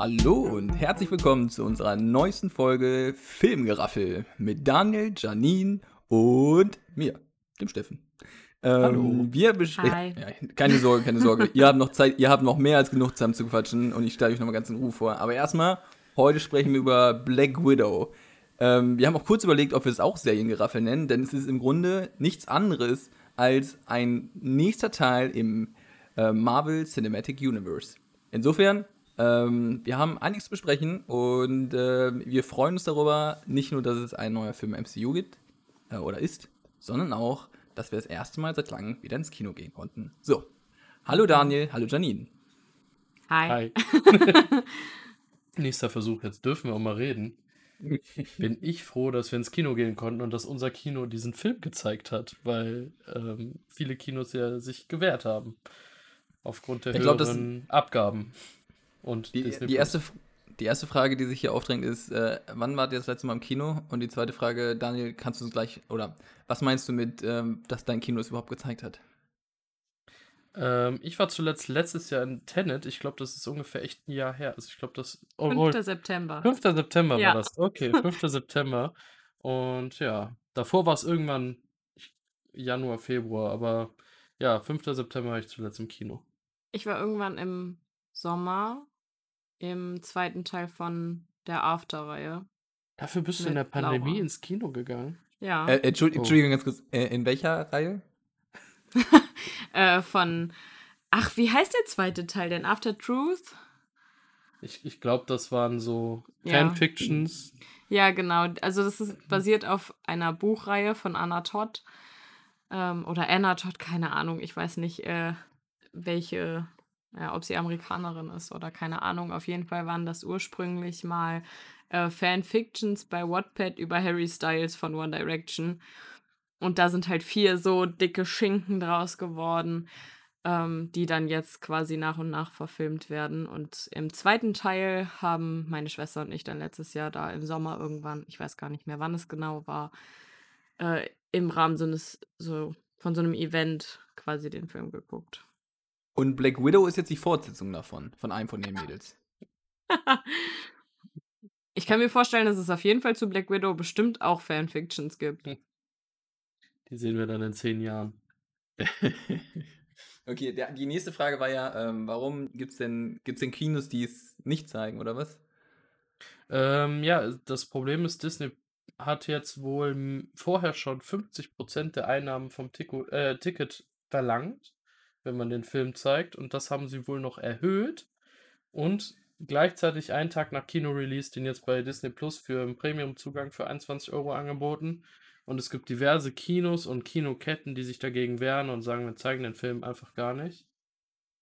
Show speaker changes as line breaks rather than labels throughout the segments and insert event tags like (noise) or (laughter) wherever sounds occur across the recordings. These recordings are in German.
Hallo und herzlich willkommen zu unserer neuesten Folge Filmgeraffel mit Daniel, Janine und mir, dem Steffen. Ähm,
Hallo.
Wir
Hi.
Ja, keine Sorge, keine Sorge. ihr habt noch Zeit, ihr habt noch mehr als genug Zeit zu quatschen und ich stelle euch nochmal ganz in Ruhe vor. Aber erstmal, heute sprechen wir über Black Widow. Ähm, wir haben auch kurz überlegt, ob wir es auch Seriengeraffel nennen, denn es ist im Grunde nichts anderes als ein nächster Teil im äh, Marvel Cinematic Universe. Insofern, ähm, wir haben einiges zu besprechen und äh, wir freuen uns darüber, nicht nur, dass es ein neuer Film im MCU gibt äh, oder ist, sondern auch, dass wir das erste Mal seit langem wieder ins Kino gehen konnten. So, hallo Daniel, hallo Janine.
Hi.
Hi. (laughs) Nächster Versuch, jetzt dürfen wir auch mal reden. Bin ich froh, dass wir ins Kino gehen konnten und dass unser Kino diesen Film gezeigt hat, weil ähm, viele Kinos ja sich gewehrt haben. Aufgrund der
Ich glaub, das-
höheren Abgaben. Und
Die,
Disney
die, erste, die erste Frage, die sich hier aufdrängt, ist, äh, wann wart ihr das letzte Mal im Kino? Und die zweite Frage, Daniel, kannst du uns gleich, oder was meinst du mit, ähm, dass dein Kino es überhaupt gezeigt hat?
Ähm, ich war zuletzt letztes Jahr in Tenet. Ich glaube, das ist ungefähr echt ein Jahr her. Also ich glaube, das. Oh,
5. September.
5. September
Ja.
war das. Okay, 5. (laughs) September. Und ja, davor war es irgendwann Januar, Februar, aber ja, 5. September war ich zuletzt im Kino.
Ich war irgendwann im Sommer im zweiten Teil von der After-Reihe.
Dafür bist du in der Pandemie
Laura.
ins Kino gegangen.
Ja.
Äh, Entschuld-
Oh.
Entschuldigung, ganz kurz, äh, in welcher Reihe? (laughs)
Äh, von. Ach, wie heißt der zweite Teil denn? After Truth?
Ich, ich glaube, das waren so
Ja.
Fanfictions.
Ja, genau. Also, das ist basiert auf einer Buchreihe von Anna Todd. Ähm, oder Anna Todd, keine Ahnung. Ich weiß nicht, äh, welche, ja, ob sie Amerikanerin ist oder keine Ahnung. Auf jeden Fall waren das ursprünglich mal äh, Fanfictions bei Wattpad über Harry Styles von One Direction. Und da sind halt vier so dicke Schinken draus geworden, ähm, die dann jetzt quasi nach und nach verfilmt werden. Und im zweiten Teil haben meine Schwester und ich dann letztes Jahr da im Sommer irgendwann, ich weiß gar nicht mehr, wann es genau war, äh, im Rahmen so eines, so von so einem Event quasi den Film geguckt.
Und Black Widow ist jetzt die Fortsetzung davon, von einem von den Mädels. (laughs)
Ich kann mir vorstellen, dass es auf jeden Fall zu Black Widow bestimmt auch Fanfictions gibt.
Die sehen wir dann in zehn Jahren. (laughs)
okay, der, die nächste Frage war ja, ähm, warum gibt es denn, gibt's denn Kinos, die es nicht zeigen, oder was?
Ähm, ja, das Problem ist, Disney hat jetzt wohl vorher schon 50% der Einnahmen vom Tico, äh, Ticket verlangt, wenn man den Film zeigt. Und das haben sie wohl noch erhöht. Und gleichzeitig einen Tag nach Kino-Release den jetzt bei Disney Plus für einen Premium-Zugang für 21 Euro angeboten. Und es gibt diverse Kinos und Kinoketten, die sich dagegen wehren und sagen, wir zeigen den Film einfach gar nicht.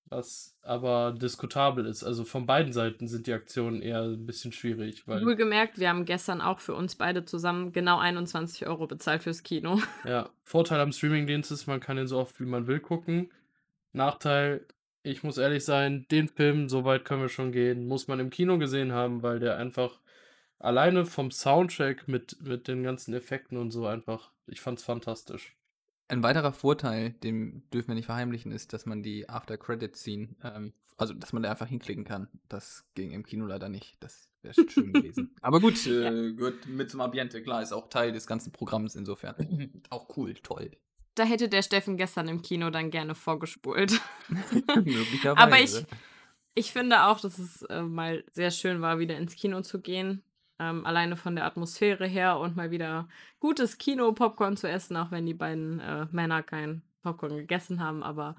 Was aber diskutabel ist. Also von beiden Seiten sind die Aktionen eher ein bisschen schwierig, weil.
Wohlgemerkt, wir haben gestern auch für uns beide zusammen genau 21 Euro bezahlt fürs Kino.
Ja, Vorteil am Streamingdienst ist, man kann ihn so oft wie man will gucken. Nachteil, ich muss ehrlich sein, den Film, so weit können wir schon gehen, muss man im Kino gesehen haben, weil der einfach alleine vom Soundtrack mit, mit den ganzen Effekten und so einfach, ich fand's fantastisch.
Ein weiterer Vorteil, den dürfen wir nicht verheimlichen, ist, dass man die After-Credit-Scene, ähm, also dass man da einfach hinklicken kann. Das ging im Kino leider nicht. Das wäre schön gewesen. (laughs) Aber gut, äh, gehört mit zum Ambiente, klar, ist auch Teil des ganzen Programms insofern. (clears throat) auch cool, toll.
Da hätte der Steffen gestern im Kino dann gerne vorgespult. (laughs)
Möglicherweise.
Aber ich, ich finde auch, dass es äh, mal sehr schön war, wieder ins Kino zu gehen. Ähm, alleine von der Atmosphäre her und mal wieder gutes Kino-Popcorn zu essen, auch wenn die beiden äh, Männer kein Popcorn gegessen haben. Aber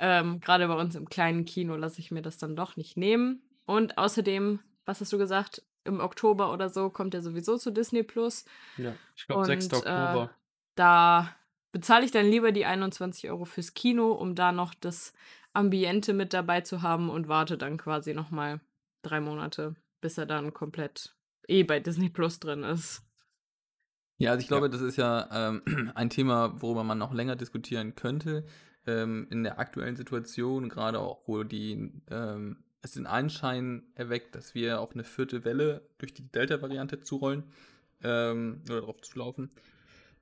ähm, gerade bei uns im kleinen Kino lasse ich mir das dann doch nicht nehmen. Und außerdem, was hast du gesagt? Im Oktober oder so kommt er sowieso zu Disney Plus.
Ja, ich glaube 6.
Und, äh,
Oktober.
Da bezahle ich dann lieber die 21 Euro fürs Kino, um da noch das Ambiente mit dabei zu haben und warte dann quasi nochmal drei Monate, bis er dann komplett eh bei Disney Plus drin ist.
Ja, also ich glaube, das ist ja ähm, (clears throat) ein Thema, worüber man noch länger diskutieren könnte. Ähm, in der aktuellen Situation, gerade auch, wo die ähm, es den Anschein erweckt, dass wir auf eine vierte Welle durch die Delta-Variante zurollen ähm, oder darauf zulaufen,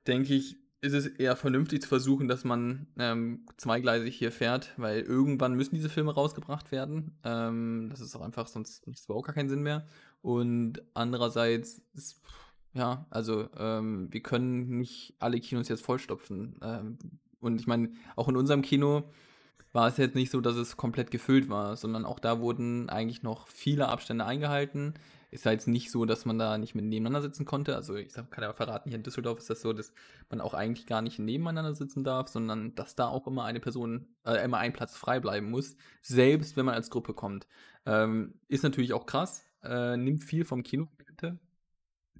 denke ich, ist es eher vernünftig zu versuchen, dass man ähm, zweigleisig hier fährt, weil irgendwann müssen diese Filme rausgebracht werden. Ähm, das ist auch einfach, sonst macht es überhaupt gar keinen Sinn mehr. Und andererseits ist, ja, also ähm, wir können nicht alle Kinos jetzt vollstopfen. Ähm, und ich meine, auch in unserem Kino war es jetzt nicht so, dass es komplett gefüllt war, sondern auch da wurden eigentlich noch viele Abstände eingehalten. Ist ja jetzt nicht so, dass man da nicht mit nebeneinander sitzen konnte. Also ich kann ja verraten, hier in Düsseldorf ist das so, dass man auch eigentlich gar nicht nebeneinander sitzen darf, sondern dass da auch immer eine Person, äh, immer ein Platz frei bleiben muss, selbst wenn man als Gruppe kommt. Ähm, ist natürlich auch krass, äh, nimmt viel vom Kino, bitte.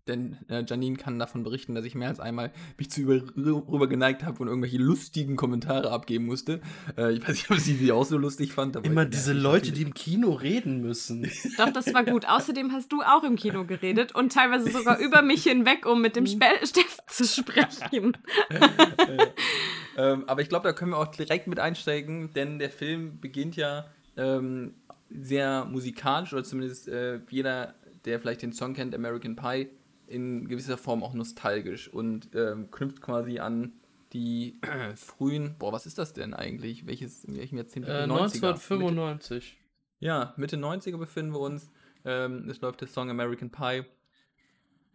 Denn äh, Janine kann davon berichten, dass ich mehr als einmal mich zu über, rüber geneigt habe und irgendwelche lustigen Kommentare abgeben musste. Äh, ich weiß nicht, ob sie sie auch so lustig fand.
Immer diese Leute, die im Kino reden müssen.
Doch, das war gut. Außerdem hast du auch im Kino geredet und teilweise sogar (laughs) über mich hinweg, um mit dem Spe Steffen zu sprechen. (laughs)
ähm, aber ich glaube, da können wir auch direkt mit einsteigen, denn der Film beginnt ja ähm, sehr musikalisch oder zumindest äh, jeder, der vielleicht den Song kennt, American Pie, in gewisser Form auch nostalgisch und ähm, knüpft quasi an die äh, (clears throat) frühen, boah, was ist das denn eigentlich? Welches, in welchem Jahrzehnt?
Äh, 1995.
Mitte, ja, Mitte 90er befinden wir uns. Ähm, es läuft der Song American Pie.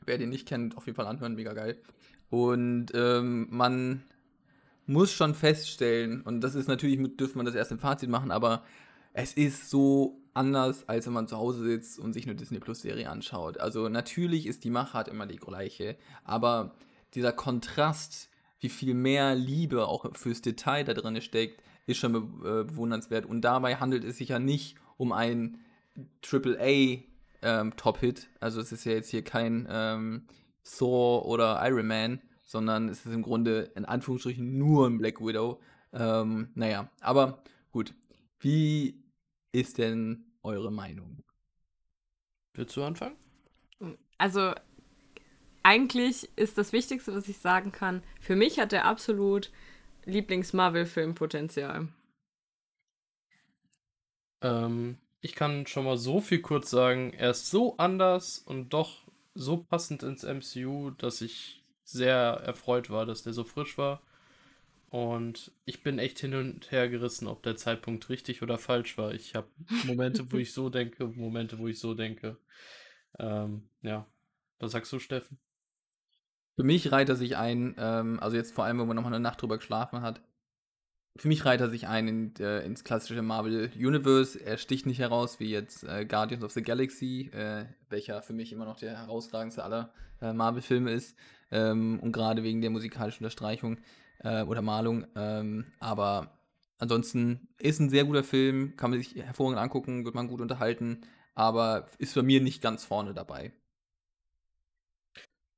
Wer den nicht kennt, auf jeden Fall anhören, mega geil. Und ähm, man muss schon feststellen, und das ist natürlich, dürfte man das erst im Fazit machen, aber es ist so anders, als wenn man zu Hause sitzt und sich eine Disney Plus Serie anschaut. Also natürlich ist die Machart immer die gleiche, aber dieser Kontrast, wie viel mehr Liebe auch fürs Detail da drin steckt, ist schon äh, bewundernswert. Und dabei handelt es sich ja nicht um ein AAA ähm, Top-Hit. Also es ist ja jetzt hier kein ähm, Thor oder Iron Man, sondern es ist im Grunde in Anführungsstrichen nur ein Black Widow. Ähm, naja, aber gut. Wie ist denn eure Meinung?
Willst du anfangen?
Also, eigentlich ist das Wichtigste, was ich sagen kann, für mich hat er absolut Lieblings-Marvel-Film-Potenzial.
Ähm, ich kann schon mal so viel kurz sagen, er ist so anders und doch so passend ins MCU, dass ich sehr erfreut war, dass der so frisch war. Und ich bin echt hin und her gerissen, ob der Zeitpunkt richtig oder falsch war. Ich habe Momente, wo ich so denke, Momente, wo ich so denke. Ähm, ja. Was sagst du, Steffen?
Für mich reiht er sich ein, ähm, also jetzt vor allem, wenn man nochmal eine Nacht drüber geschlafen hat. Für mich reiht er sich ein in, äh, ins klassische Marvel Universe. Er sticht nicht heraus wie jetzt äh, Guardians of the Galaxy, äh, welcher für mich immer noch der herausragendste aller äh, Marvel-Filme ist. Ähm, und gerade wegen der musikalischen Unterstreichung äh, oder Malung. Ähm, aber ansonsten ist ein sehr guter Film, kann man sich hervorragend angucken, wird man gut unterhalten, aber ist bei mir nicht ganz vorne dabei.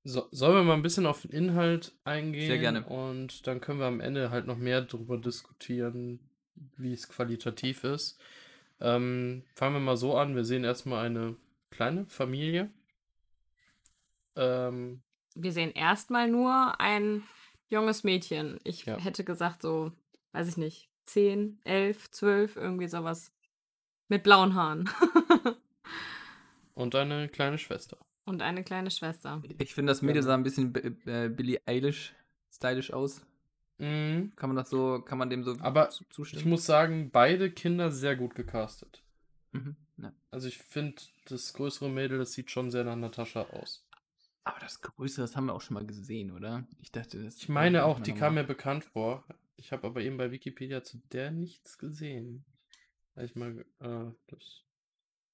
So, sollen wir mal ein bisschen auf den Inhalt eingehen?
Sehr gerne.
Und dann können wir am Ende halt noch mehr darüber diskutieren, wie es qualitativ ist. Ähm, fangen wir mal so an. Wir sehen erstmal eine kleine Familie.
Ähm, wir sehen erstmal nur ein junges Mädchen. Ich
Ja.
hätte gesagt, so, weiß ich nicht, 10, 11, 12, irgendwie sowas. Mit blauen Haaren.
Und eine kleine Schwester. (laughs)
Und eine kleine Schwester.
Ich finde, das Mädel
Genau.
sah ein bisschen äh, Billie Eilish stylisch aus.
Mhm.
Kann man das so, kann man dem so
Aber
zu-
Ich
zustimmen?
muss sagen, beide Kinder sehr gut gecastet.
Mhm. Ja.
Also ich finde, das größere Mädel, das sieht schon sehr nach Natascha aus.
Aber das Größte, das haben wir auch schon mal gesehen, oder? Ich dachte, das.
Ich meine auch, die kam mir bekannt vor. Ich habe aber eben bei Wikipedia zu der nichts gesehen. Ich mal, äh, das.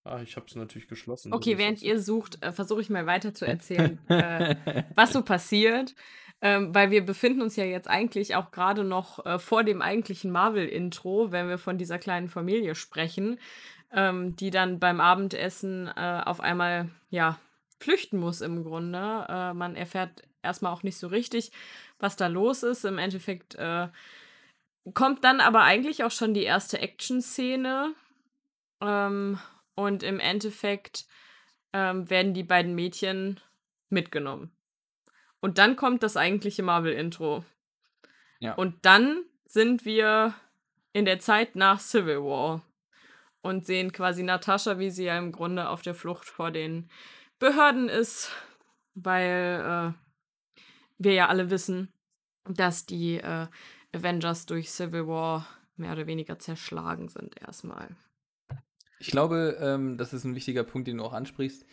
Ah, ich habe es natürlich geschlossen.
Okay, während ihr sucht, äh, versuche ich mal weiter zu erzählen, (laughs) äh, was so passiert. Ähm, weil wir befinden uns ja jetzt eigentlich auch gerade noch äh, vor dem eigentlichen Marvel-Intro, wenn wir von dieser kleinen Familie sprechen, ähm, die dann beim Abendessen äh, auf einmal, ja, flüchten muss im Grunde. Äh, man erfährt erstmal auch nicht so richtig, was da los ist. Im Endeffekt äh, kommt dann aber eigentlich auch schon die erste Action-Szene. Ähm, und im Endeffekt ähm, werden die beiden Mädchen mitgenommen. Und dann kommt das eigentliche Marvel-Intro.
Ja.
Und dann sind wir in der Zeit nach Civil War und sehen quasi Natascha, wie sie ja im Grunde auf der Flucht vor den Behörden ist, weil äh, wir ja alle wissen, dass die äh, Avengers durch Civil War mehr oder weniger zerschlagen sind erstmal.
Ich glaube, ähm, das ist ein wichtiger Punkt, den du auch ansprichst.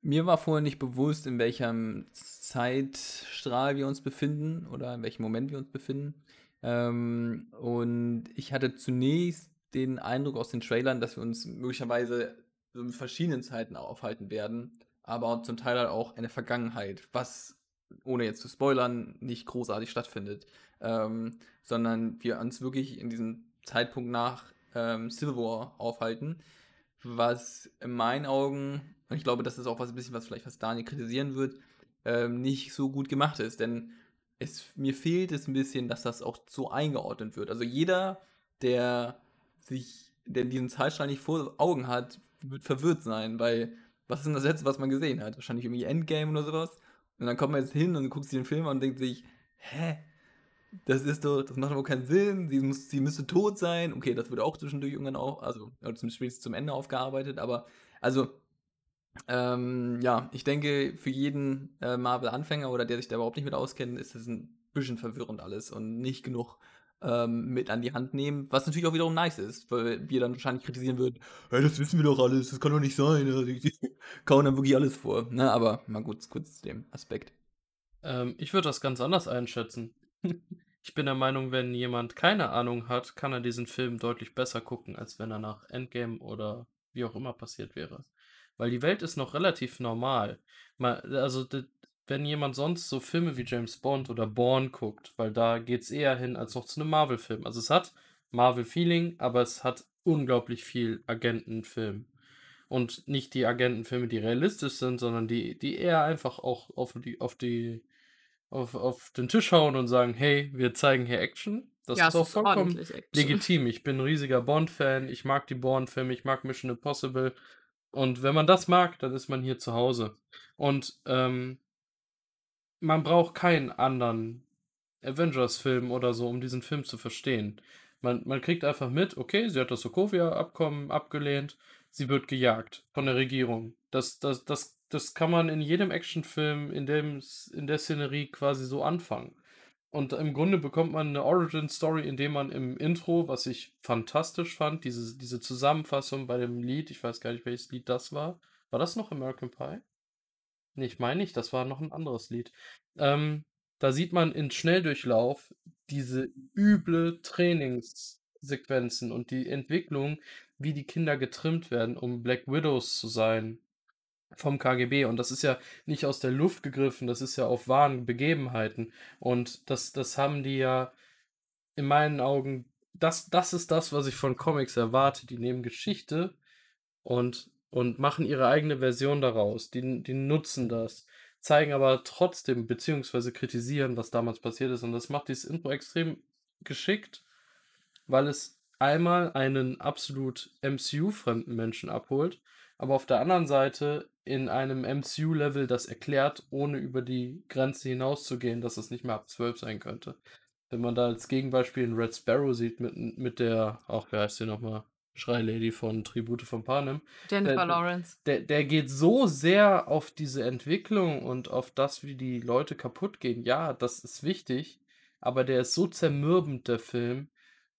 Mir war vorher nicht bewusst, in welchem Zeitstrahl wir uns befinden oder in welchem Moment wir uns befinden. Ähm, und ich hatte zunächst den Eindruck aus den Trailern, dass wir uns möglicherweise in verschiedenen Zeiten aufhalten werden, aber zum Teil halt auch in der Vergangenheit, was, ohne jetzt zu spoilern, nicht großartig stattfindet, ähm, sondern wir uns wirklich in diesem Zeitpunkt nach ähm, Civil War aufhalten, was in meinen Augen, und ich glaube, das ist auch was ein bisschen, was vielleicht was Daniel kritisieren wird, ähm, nicht so gut gemacht ist, denn es, mir fehlt es ein bisschen, dass das auch so eingeordnet wird. Also jeder, der sich, der diesen Zeitstrahl nicht vor Augen hat, wird verwirrt sein, weil was ist denn das letzte, was man gesehen hat? Wahrscheinlich irgendwie Endgame oder sowas. Und dann kommt man jetzt hin und guckt sich den Film an und denkt sich, hä? Das ist doch, das macht aber keinen Sinn. Sie, muss, sie müsste tot sein. Okay, das wird auch zwischendurch irgendwann auch, also zumindest zum Ende aufgearbeitet, aber also ähm, ja, ich denke, für jeden äh, Marvel-Anfänger oder der sich da überhaupt nicht mit auskennt, ist das ein bisschen verwirrend alles und nicht genug ähm, mit an die Hand nehmen, was natürlich auch wiederum nice ist, weil wir dann wahrscheinlich kritisieren würden, hey, das wissen wir doch alles, das kann doch nicht sein, ja, die, die (laughs) kauen dann wirklich alles vor. Ne? Aber mal kurz, kurz zu dem Aspekt.
Ähm, ich würde das ganz anders einschätzen. ich bin der Meinung, wenn jemand keine Ahnung hat, kann er diesen Film deutlich besser gucken, als wenn er nach Endgame oder wie auch immer passiert wäre. Weil die Welt ist noch relativ normal. Mal, also, wenn jemand sonst so Filme wie James Bond oder Bourne guckt, weil da geht es eher hin als noch zu einem Marvel-Film. Also es hat Marvel-Feeling, aber es hat unglaublich viel Agentenfilm. Und nicht die Agentenfilme, die realistisch sind, sondern die, die eher einfach auch auf die, auf die, auf, auf den Tisch hauen und sagen, hey, wir zeigen hier Action. Das ja, ist auch vollkommen legitim. Ich bin ein riesiger Bond-Fan, ich mag die Bond-Filme, ich mag Mission Impossible. Und wenn man das mag, dann ist man hier zu Hause. Und ähm, man braucht keinen anderen Avengers-Film oder so, um diesen Film zu verstehen. Man, man kriegt einfach mit, okay, sie hat das Sokovia-Abkommen abgelehnt, sie wird gejagt von der Regierung. Das, das, das, das kann man in jedem Actionfilm in, dem, in der Szenerie quasi so anfangen. Und im Grunde bekommt man eine Origin-Story, indem man im Intro, was ich fantastisch fand, diese, diese Zusammenfassung bei dem Lied, ich weiß gar nicht, welches Lied das war. War das noch American Pie? Nee, ich meine nicht, das war noch ein anderes Lied. Ähm, da sieht man in Schnelldurchlauf diese üble Trainingssequenzen und die Entwicklung, wie die Kinder getrimmt werden, um Black Widows zu sein vom KGB. Und das ist ja nicht aus der Luft gegriffen, das ist ja auf wahren Begebenheiten. Und das, das haben die ja in meinen Augen, das, das ist das, was ich von Comics erwarte. Die nehmen Geschichte und und machen ihre eigene Version daraus. Die, die nutzen das, zeigen aber trotzdem, beziehungsweise kritisieren, was damals passiert ist. Und das macht dieses Intro extrem geschickt, weil es einmal einen absolut MCU-fremden Menschen abholt, aber auf der anderen Seite in einem MCU-Level das erklärt, ohne über die Grenze hinauszugehen, dass es nicht mehr ab 12 sein könnte. Wenn man da als Gegenbeispiel einen Red Sparrow sieht mit, mit der, ach, wer heißt die nochmal? Schreilady von Tribute von Panem. Jennifer der, Lawrence. Der, der geht so sehr auf diese Entwicklung und auf das, wie die Leute kaputt gehen. Ja, das ist wichtig, aber der ist so zermürbend, der Film.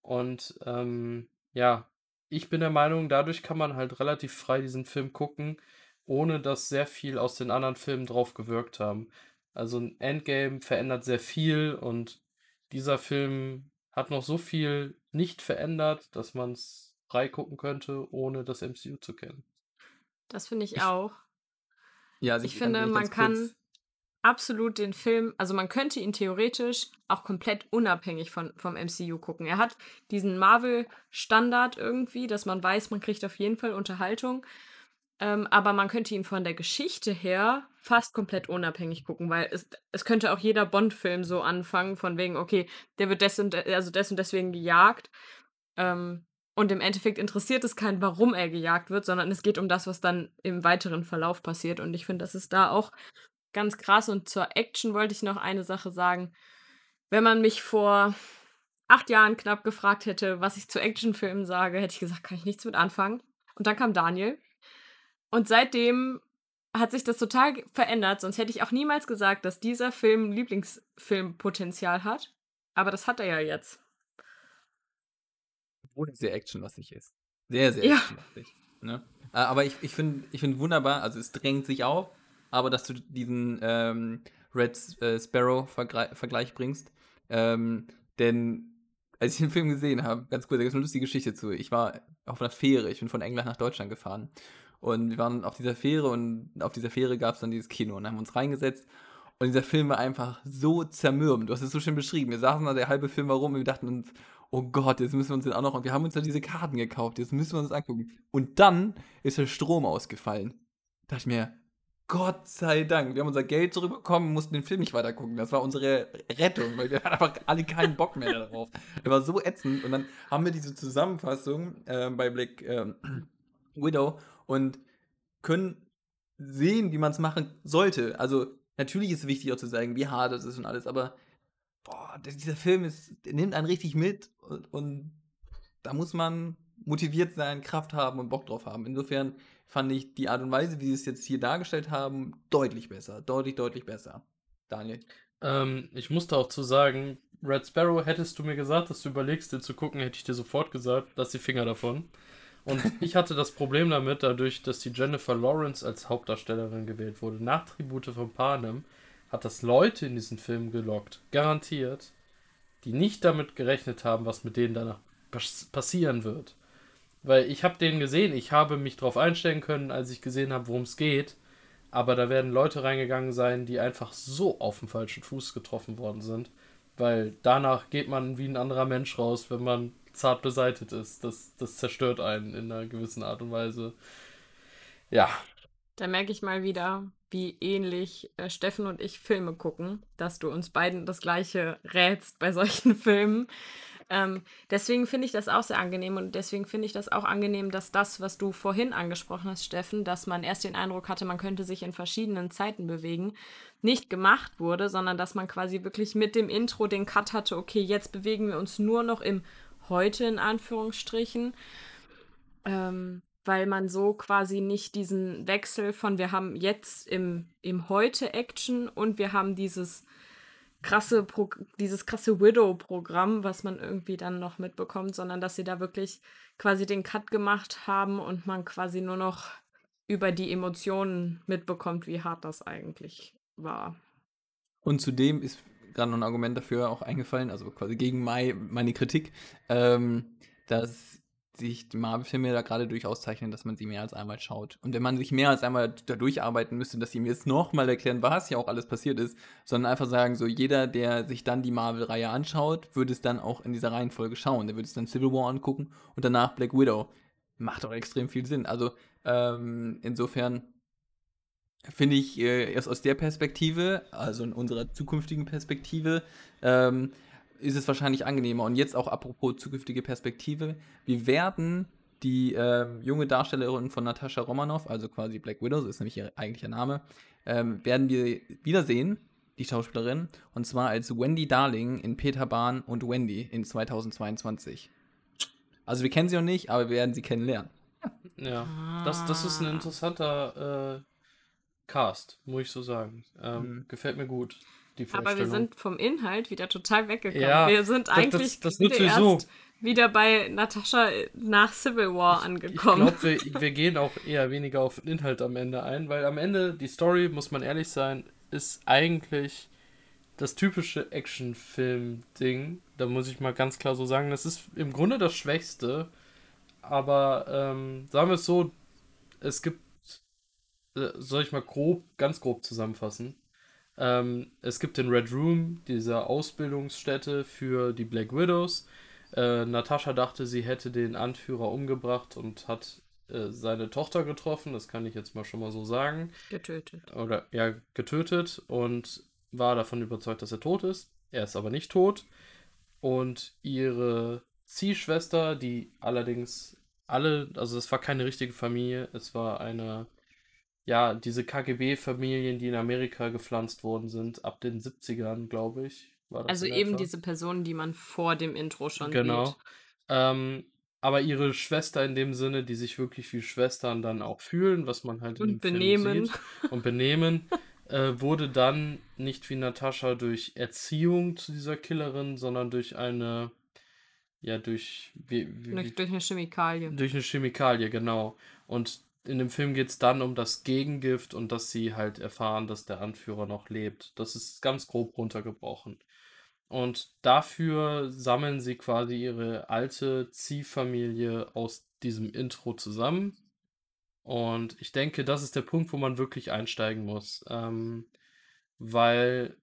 Und ähm, ja, ich bin der Meinung, dadurch kann man halt relativ frei diesen Film gucken, ohne dass sehr viel aus den anderen Filmen drauf gewirkt haben. Also ein Endgame verändert sehr viel und dieser Film hat noch so viel nicht verändert, dass man es gucken könnte, ohne das MCU zu kennen.
Das finde ich, ich auch. Ja, also ich, ich finde, man kann absolut den Film, also man könnte ihn theoretisch auch komplett unabhängig von, vom MCU gucken. Er hat diesen Marvel-Standard irgendwie, dass man weiß, man kriegt auf jeden Fall Unterhaltung. Ähm, aber man könnte ihn von der Geschichte her fast komplett unabhängig gucken, weil es, es könnte auch jeder Bond-Film so anfangen, von wegen, okay, der wird des und, also des und deswegen gejagt. Ähm, und im Endeffekt interessiert es keinen, warum er gejagt wird, sondern es geht um das, was dann im weiteren Verlauf passiert. Und ich finde, das ist da auch ganz krass. Und zur Action wollte ich noch eine Sache sagen. Wenn man mich vor acht Jahren knapp gefragt hätte, was ich zu Actionfilmen sage, hätte ich gesagt, kann ich nichts mit anfangen. Und dann kam Daniel. Und seitdem hat sich das total verändert, sonst hätte ich auch niemals gesagt, dass dieser Film Lieblingsfilmpotenzial hat. Aber das hat er ja jetzt.
Obwohl er sehr actionlastig ist. Sehr, sehr
Ja.
actionlastig. Ne? Äh, Aber ich, ich finde ich find wunderbar, also es drängt sich auf, aber dass du diesen ähm, Red äh, Sparrow-Vergleich bringst. Ähm, denn als ich den Film gesehen habe, ganz kurz, da gibt es eine lustige Geschichte zu. Ich war auf einer Fähre, ich bin von England nach Deutschland gefahren. Und wir waren auf dieser Fähre und auf dieser Fähre gab es dann dieses Kino und haben uns reingesetzt. Und dieser Film war einfach so zermürbend. Du hast es so schön beschrieben. Wir saßen da, der halbe Film war rum und wir dachten uns, oh Gott, jetzt müssen wir uns den auch noch. Und wir haben uns da diese Karten gekauft, jetzt müssen wir uns das angucken. Und dann ist der Strom ausgefallen. Da dachte ich mir, Gott sei Dank, wir haben unser Geld zurückbekommen, mussten den Film nicht weiter gucken. Das war unsere Rettung, weil wir (laughs) hatten einfach alle keinen Bock mehr darauf. Er war so ätzend. Und dann haben wir diese Zusammenfassung äh, bei Black ähm, (clears throat) Widow und können sehen, wie man es machen sollte. Also, natürlich ist es wichtig auch zu sagen, wie hart es ist und alles, aber boah, dieser Film ist, nimmt einen richtig mit und, und da muss man motiviert sein, Kraft haben und Bock drauf haben. Insofern fand ich die Art und Weise, wie sie es jetzt hier dargestellt haben, deutlich besser. Deutlich, deutlich besser. Daniel.
Ähm, ich musste auch zu sagen, Red Sparrow, hättest du mir gesagt, dass du überlegst, den zu gucken, hätte ich dir sofort gesagt, lass die Finger davon. Und (laughs) ich hatte das Problem damit, dadurch, dass die Jennifer Lawrence als Hauptdarstellerin gewählt wurde. Nach Tribute von Panem hat das Leute in diesen Film gelockt, garantiert, die nicht damit gerechnet haben, was mit denen danach pas passieren wird. Weil ich habe den gesehen, ich habe mich darauf einstellen können, als ich gesehen habe, worum es geht. Aber da werden Leute reingegangen sein, die einfach so auf den falschen Fuß getroffen worden sind. Weil danach geht man wie ein anderer Mensch raus, wenn man zart beseitet ist. Das, das zerstört einen in einer gewissen Art und Weise. Ja,
Da merke ich mal wieder, wie ähnlich äh, Steffen und ich Filme gucken, dass du uns beiden das gleiche rätst bei (laughs) solchen Filmen. Ähm, deswegen finde ich das auch sehr angenehm und deswegen finde ich das auch angenehm, dass das, was du vorhin angesprochen hast, Steffen, dass man erst den Eindruck hatte, man könnte sich in verschiedenen Zeiten bewegen, nicht gemacht wurde, sondern dass man quasi wirklich mit dem Intro den Cut hatte, okay, jetzt bewegen wir uns nur noch im Heute in Anführungsstrichen ähm, weil man so quasi nicht diesen Wechsel von wir haben jetzt im, im Heute Action und wir haben dieses krasse Pro dieses krasse Widow-Programm, was man irgendwie dann noch mitbekommt, sondern dass sie da wirklich quasi den Cut gemacht haben und man quasi nur noch über die Emotionen mitbekommt, wie hart das eigentlich war.
Und zudem ist gerade noch ein Argument dafür auch eingefallen, also quasi gegen mei- meine Kritik, ähm, dass sich die Marvel-Filme da gerade durchaus zeichnen, dass man sie mehr als einmal schaut. Und wenn man sich mehr als einmal da durcharbeiten müsste, dass sie mir jetzt nochmal erklären, was ja auch alles passiert ist, sondern einfach sagen, so jeder, der sich dann die Marvel-Reihe anschaut, würde es dann auch in dieser Reihenfolge schauen. Der würde es dann Civil War angucken und danach Black Widow. Macht auch extrem viel Sinn. Also ähm, insofern finde ich äh, erst aus der Perspektive, also in unserer zukünftigen Perspektive, ähm, ist es wahrscheinlich angenehmer. Und jetzt auch apropos zukünftige Perspektive, wir werden die ähm, junge Darstellerin von Natascha Romanoff, also quasi Black Widow, so ist nämlich ihr eigentlicher Name, ähm, werden wir wiedersehen, die Schauspielerin, und zwar als Wendy Darling in Peter Bahn und Wendy in 2022. Also wir kennen sie noch nicht, aber wir werden sie kennenlernen.
ja. Das, das ist ein interessanter äh, Cast, muss ich so sagen. Ähm,
Mhm.
Gefällt mir gut, die
Aber wir sind vom Inhalt wieder total weggekommen.
Ja,
wir sind
das-
eigentlich
das
wieder
wird sowieso.
erst wieder bei Natascha nach Civil War
Ich
angekommen.
glaube, wir, (laughs) wir gehen auch eher weniger auf den Inhalt am Ende ein, weil am Ende die Story, muss man ehrlich sein, ist eigentlich das typische Actionfilm-Ding. Da muss ich mal ganz klar so sagen, das ist im Grunde das Schwächste. Aber ähm, sagen wir es so, es gibt, äh, soll ich mal grob, ganz grob zusammenfassen. Ähm, es gibt den Red Room, diese Ausbildungsstätte für die Black Widows. Äh, Natascha dachte, sie hätte den Anführer umgebracht und hat äh, seine Tochter getroffen, das kann ich jetzt mal schon mal so sagen.
Getötet.
Oder ja, getötet und war davon überzeugt, dass er tot ist. Er ist aber nicht tot. Und ihre Ziehschwester, die allerdings alle, also es war keine richtige Familie, es war eine, ja, diese KGB-Familien, die in Amerika gepflanzt worden sind, ab den 70ern, glaube ich. War das
Also eben
etwa.
diese Personen, die man vor dem Intro schon
Genau.
sieht.
Ähm, aber ihre Schwester in dem Sinne, die sich wirklich wie Schwestern dann auch fühlen, was man halt
Und benehmen.
und benehmen, äh, wurde dann nicht wie Natascha durch Erziehung zu dieser Killerin, sondern durch eine, ja, durch, wie, wie,
Durch, durch eine Chemikalie.
durch eine Chemikalie, genau. Und in dem Film geht es dann um das Gegengift und dass sie halt erfahren, dass der Anführer noch lebt. Das ist ganz grob runtergebrochen. Und dafür sammeln sie quasi ihre alte Ziehfamilie aus diesem Intro zusammen. Und ich denke, das ist der Punkt, wo man wirklich einsteigen muss. Ähm, weil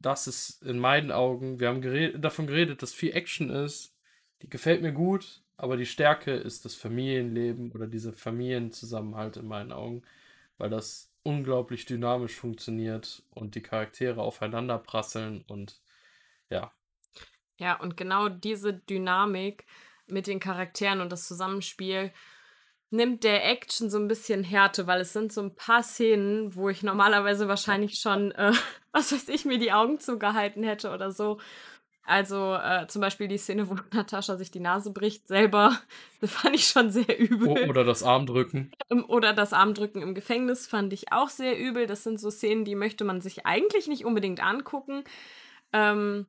das ist in meinen Augen, wir haben gered davon geredet, dass viel Action ist. Die gefällt mir gut, aber die Stärke ist das Familienleben oder dieser Familienzusammenhalt in meinen Augen, weil das unglaublich dynamisch funktioniert und die Charaktere aufeinander prasseln und ja.
Ja, und genau diese Dynamik mit den Charakteren und das Zusammenspiel nimmt der Action so ein bisschen Härte, weil es sind so ein paar Szenen, wo ich normalerweise wahrscheinlich schon, äh, (laughs) was weiß ich, mir die Augen zugehalten hätte oder so. Also äh, zum Beispiel die Szene, wo (laughs) Natascha sich die Nase bricht, selber, (laughs) das fand ich schon sehr übel.
Oder das Armdrücken.
Ähm, Oder das Armdrücken im Gefängnis fand ich auch sehr übel. Das sind so Szenen, die möchte man sich eigentlich nicht unbedingt angucken. Ähm,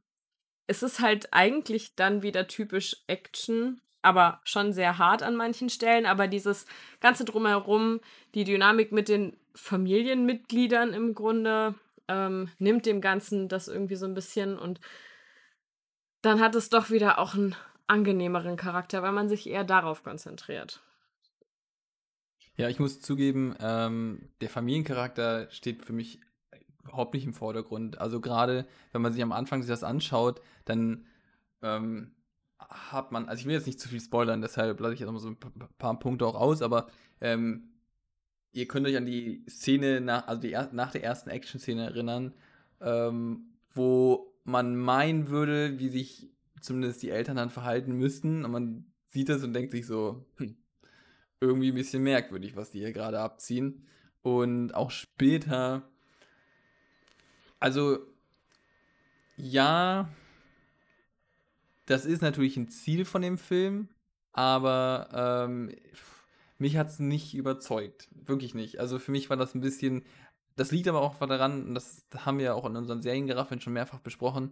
es ist halt eigentlich dann wieder typisch Action, aber schon sehr hart an manchen Stellen. Aber dieses Ganze drumherum, die Dynamik mit den Familienmitgliedern im Grunde, ähm, nimmt dem Ganzen das irgendwie so ein bisschen und dann hat es doch wieder auch einen angenehmeren Charakter, weil man sich eher darauf konzentriert.
Ja, ich muss zugeben, ähm, der Familiencharakter steht für mich überhaupt nicht im Vordergrund. Also gerade, wenn man sich am Anfang sich das anschaut, dann ähm, hat man, also ich will jetzt nicht zu viel spoilern, deshalb lasse ich jetzt nochmal so ein pa- pa- paar Punkte auch aus, aber ähm, ihr könnt euch an die Szene nach, also die, nach der ersten Action-Szene erinnern, ähm, wo man meinen würde, wie sich zumindest die Eltern dann verhalten müssten und man sieht das und denkt sich so, hm, irgendwie ein bisschen merkwürdig, was die hier gerade abziehen. Und auch später, also ja, das ist natürlich ein Ziel von dem Film, aber ähm, mich hat es nicht überzeugt. Wirklich nicht. Also für mich war das ein bisschen. Das liegt aber auch daran, und das haben wir ja auch in unseren Seriengeraffeln schon mehrfach besprochen.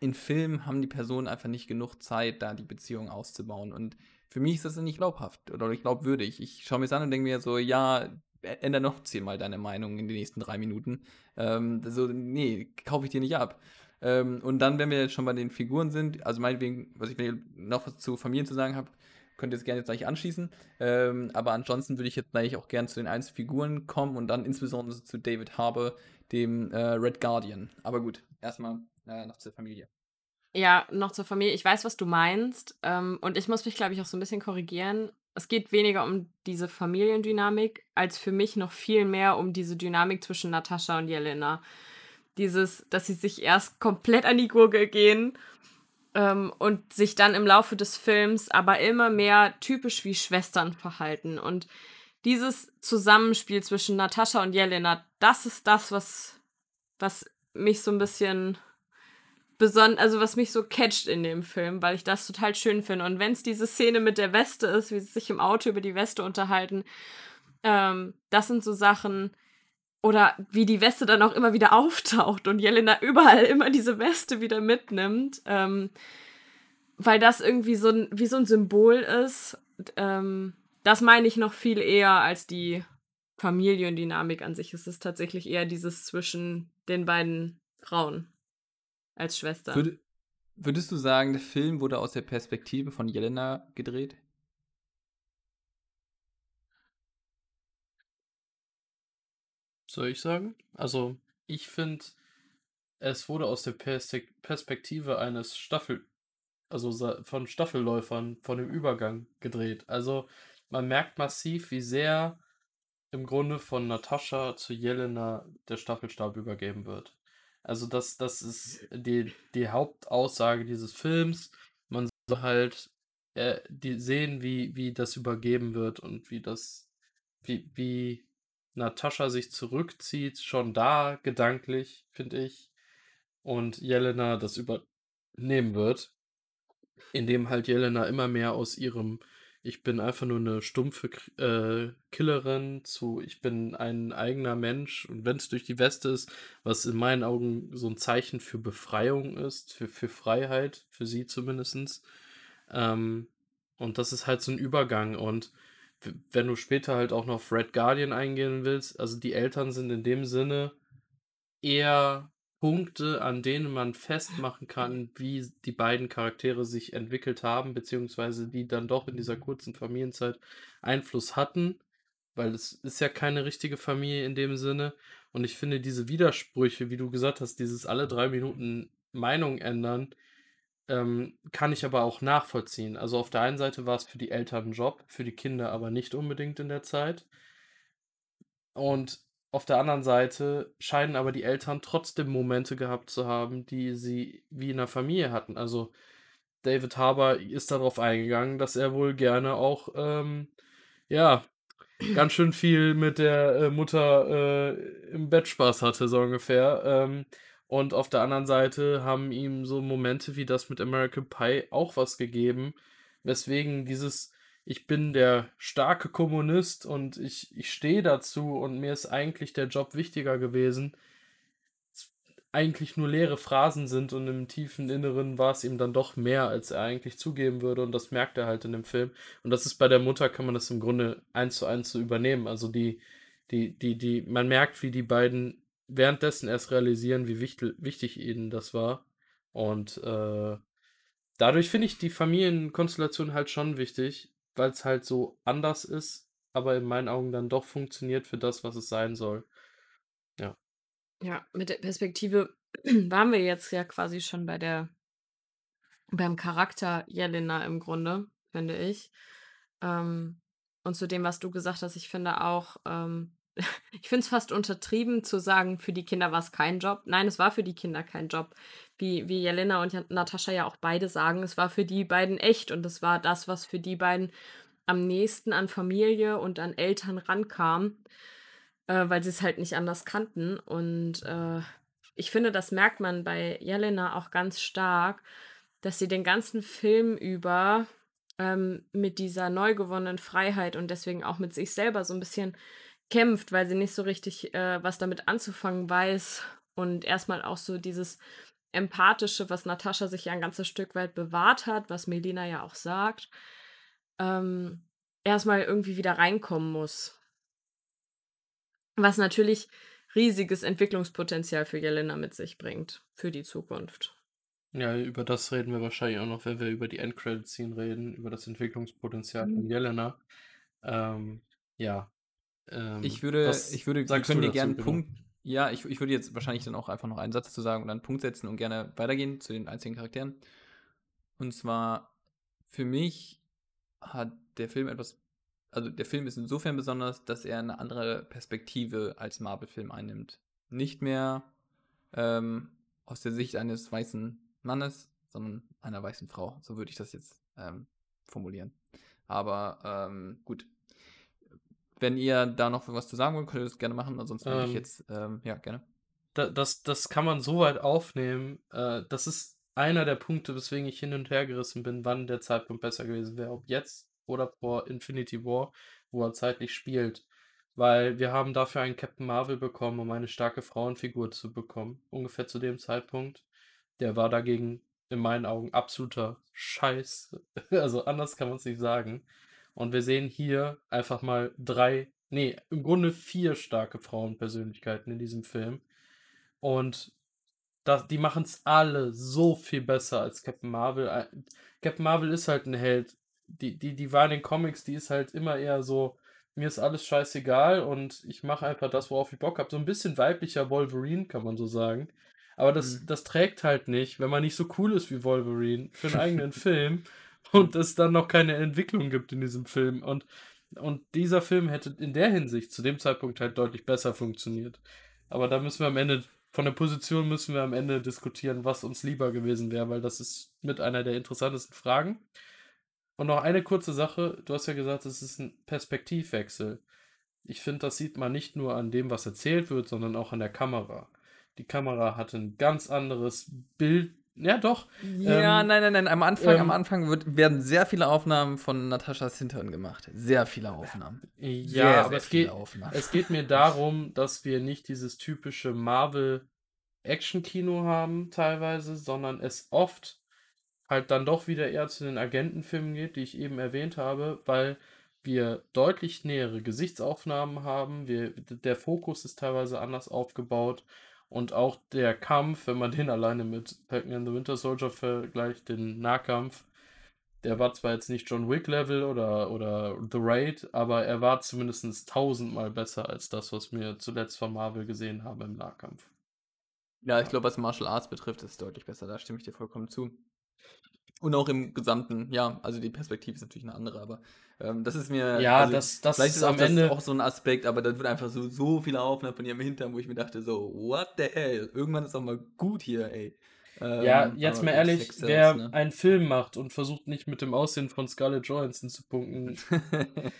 In Filmen haben die Personen einfach nicht genug Zeit, da die Beziehung auszubauen. Und für mich ist das nicht glaubhaft oder nicht glaubwürdig. Ich schaue mir das an und denke mir so, ja, ändere noch zehnmal deine Meinung in den nächsten drei Minuten. Ähm, so, nee, kaufe ich dir nicht ab. Ähm, und dann, wenn wir jetzt schon bei den Figuren sind, also meinetwegen, was ich noch was zu Familien zu sagen habt, könnt ihr es gerne jetzt gleich anschließen. Ähm, aber ansonsten würde ich jetzt gleich auch gerne zu den einzelnen Figuren kommen und dann insbesondere zu David Harbour, dem äh, Red Guardian. Aber gut, erstmal äh, noch zur Familie.
Ja, noch zur Familie. Ich weiß, was du meinst. Ähm, und ich muss mich, glaube ich, auch so ein bisschen korrigieren. Es geht weniger um diese Familiendynamik, als für mich noch viel mehr um diese Dynamik zwischen Natascha und Jelena. Dieses, dass sie sich erst komplett an die Gurgel gehen ähm, und sich dann im Laufe des Films aber immer mehr typisch wie Schwestern verhalten. Und dieses Zusammenspiel zwischen Natascha und Jelena, das ist das, was, was mich so ein bisschen beson also was mich so catcht in dem Film, weil ich das total schön finde. Und wenn es diese Szene mit der Weste ist, wie sie sich im Auto über die Weste unterhalten, ähm, das sind so Sachen, oder wie die Weste dann auch immer wieder auftaucht und Jelena überall immer diese Weste wieder mitnimmt, ähm, weil das irgendwie so ein, wie so ein Symbol ist. Ähm, das meine ich noch viel eher als die Familiendynamik an sich. Es ist tatsächlich eher dieses zwischen den beiden Frauen als Schwestern.
Würde, würdest du sagen, der Film wurde aus der Perspektive von Jelena gedreht?
Soll ich sagen? Also, ich finde, es wurde aus der Perspektive eines Staffel, also von Staffelläufern, von dem Übergang gedreht. Also, man merkt massiv, wie sehr im Grunde von Natascha zu Jelena der Staffelstab übergeben wird. Also, das, das ist die, die Hauptaussage dieses Films. Man soll halt äh, die sehen, wie, wie das übergeben wird und wie das, wie, wie Natascha sich zurückzieht, schon da gedanklich, finde ich, und Jelena das übernehmen wird. in dem halt Jelena immer mehr aus ihrem ich bin einfach nur eine stumpfe äh, Killerin zu ich bin ein eigener Mensch und wenn es durch die Weste ist, was in meinen Augen so ein Zeichen für Befreiung ist, für, für Freiheit, für sie zumindestens. Ähm, und das ist halt so ein Übergang und wenn du später halt auch noch auf Red Guardian eingehen willst, also die Eltern sind in dem Sinne eher Punkte, an denen man festmachen kann, wie die beiden Charaktere sich entwickelt haben, beziehungsweise die dann doch in dieser kurzen Familienzeit Einfluss hatten, weil es ist ja keine richtige Familie in dem Sinne. Und ich finde diese Widersprüche, wie du gesagt hast, dieses alle drei Minuten Meinung ändern, ähm, kann ich aber auch nachvollziehen. Also auf der einen Seite war es für die Eltern ein Job, für die Kinder aber nicht unbedingt in der Zeit. Und auf der anderen Seite scheinen aber die Eltern trotzdem Momente gehabt zu haben, die sie wie in der Familie hatten. Also David Harbour ist darauf eingegangen, dass er wohl gerne auch, ähm, ja, ganz schön viel mit der äh, Mutter äh, im Bett Spaß hatte, so ungefähr. Ähm, und auf der anderen Seite haben ihm so Momente wie das mit American Pie auch was gegeben, weswegen dieses ich bin der starke Kommunist und ich, ich stehe dazu und mir ist eigentlich der Job wichtiger gewesen, eigentlich nur leere Phrasen sind und im tiefen Inneren war es ihm dann doch mehr, als er eigentlich zugeben würde und das merkt er halt in dem Film. Und das ist bei der Mutter, kann man das im Grunde eins zu eins so übernehmen. Also die, die, die, die, man merkt, wie die beiden währenddessen erst realisieren, wie wichtig, wichtig ihnen das war. Und äh, dadurch finde ich die Familienkonstellation halt schon wichtig weil es halt so anders ist, aber in meinen Augen dann doch funktioniert für das, was es sein soll. Ja.
Ja, mit der Perspektive (clears throat) waren wir jetzt ja quasi schon bei der beim Charakter Jelena im Grunde, finde ich. Ähm, und zu dem, was du gesagt hast, ich finde auch, ähm, (laughs) ich finde es fast untertrieben zu sagen, für die Kinder war es kein Job. Nein, es war für die Kinder kein Job. Wie, wie Jelena und Natascha ja auch beide sagen, es war für die beiden echt und es war das, was für die beiden am nächsten an Familie und an Eltern rankam, äh, weil sie es halt nicht anders kannten. Und äh, ich finde, das merkt man bei Jelena auch ganz stark, dass sie den ganzen Film über ähm, mit dieser neu gewonnenen Freiheit und deswegen auch mit sich selber so ein bisschen kämpft, weil sie nicht so richtig äh, was damit anzufangen weiß und erstmal auch so dieses empathische, was Natascha sich ja ein ganzes Stück weit bewahrt hat, was Melina ja auch sagt, ähm, erstmal irgendwie wieder reinkommen muss. Was natürlich riesiges Entwicklungspotenzial für Jelena mit sich bringt, für die Zukunft.
Ja, über das reden wir wahrscheinlich auch noch, wenn wir über die Endcredit-Scene reden, über das Entwicklungspotenzial mhm. von Jelena. Ähm, ja,
ähm, ich würde, ich würde, wir können dir gerne einen Punkt, ja, ich, ich würde jetzt wahrscheinlich dann auch einfach noch einen Satz dazu sagen und dann einen Punkt setzen und gerne weitergehen zu den einzelnen Charakteren. Und zwar, für mich hat der Film etwas, also der Film ist insofern besonders, dass er eine andere Perspektive als Marvel-Film einnimmt. Nicht mehr ähm, aus der Sicht eines weißen Mannes, sondern einer weißen Frau. So würde ich das jetzt ähm, formulieren. Aber ähm, gut, wenn ihr da noch was zu sagen wollt, könnt ihr das gerne machen. Ansonsten würde ich ähm. jetzt, ähm, ja, gerne.
Da, das, das kann man so weit aufnehmen. Äh, das ist einer der Punkte, weswegen ich hin und her gerissen bin, wann der Zeitpunkt besser gewesen wäre. Ob jetzt oder vor Infinity War, wo er zeitlich spielt. Weil wir haben dafür einen Captain Marvel bekommen, um eine starke Frauenfigur zu bekommen. Ungefähr zu dem Zeitpunkt. Der war dagegen in meinen Augen absoluter Scheiß. (laughs) Also anders kann man es nicht sagen. Und wir sehen hier einfach mal drei, nee, im Grunde vier starke Frauenpersönlichkeiten in diesem Film. Und das, die machen es alle so viel besser als Captain Marvel. Äh, Captain Marvel ist halt ein Held. Die, die, die war in den Comics, die ist halt immer eher so, mir ist alles scheißegal und ich mache einfach das, worauf ich Bock habe. So ein bisschen weiblicher Wolverine, kann man so sagen. Aber das, mhm. das trägt halt nicht, wenn man nicht so cool ist wie Wolverine für einen eigenen (laughs) Film und es dann noch keine Entwicklung gibt in diesem Film. Und, und dieser Film hätte in der Hinsicht zu dem Zeitpunkt halt deutlich besser funktioniert. Aber da müssen wir am Ende, von der Position müssen wir am Ende diskutieren, was uns lieber gewesen wäre, weil das ist mit einer der interessantesten Fragen. Und noch eine kurze Sache, du hast ja gesagt, es ist ein Perspektivwechsel. Ich finde, das sieht man nicht nur an dem, was erzählt wird, sondern auch an der Kamera. Die Kamera hat ein ganz anderes Bild Ja, doch.
Ja,
Ähm,
nein, nein, nein. Am Anfang, am
ähm,
Anfang wird, werden sehr viele Aufnahmen von Nataschas Hintern gemacht. Sehr viele Aufnahmen.
Ja,
sehr,
aber
sehr
es
viele
geht,
Aufnahmen.
es geht mir darum, dass wir nicht dieses typische Marvel-Action-Kino haben teilweise, sondern es oft halt dann doch wieder eher zu den Agentenfilmen geht, die ich eben erwähnt habe, weil wir deutlich nähere Gesichtsaufnahmen haben, wir, der Fokus ist teilweise anders aufgebaut und auch der Kampf, wenn man den alleine mit and the Winter Soldier vergleicht, den Nahkampf, der war zwar jetzt nicht John Wick Level oder, oder The Raid, aber er war zumindest tausendmal besser als das, was wir zuletzt von Marvel gesehen haben im Nahkampf.
Ja, ich glaube, was Martial Arts betrifft, ist es deutlich besser. Da stimme ich dir vollkommen zu. Und auch im Gesamten, ja, also die Perspektive ist natürlich eine andere, aber ähm, das ist mir.
Ja,
also,
das- das
vielleicht
ist
auch,
am
das
Ende-
auch so ein Aspekt, aber da wird einfach so, so viele Aufnahmen von ihrem Hintern, wo ich mir dachte, so, what the hell? Irgendwann ist auch mal gut hier, ey. Ähm,
Ja, jetzt mal ehrlich,
Sex sells,
wer
ne?
einen Film macht und versucht nicht mit dem Aussehen von Scarlett Johansson zu punkten, (laughs)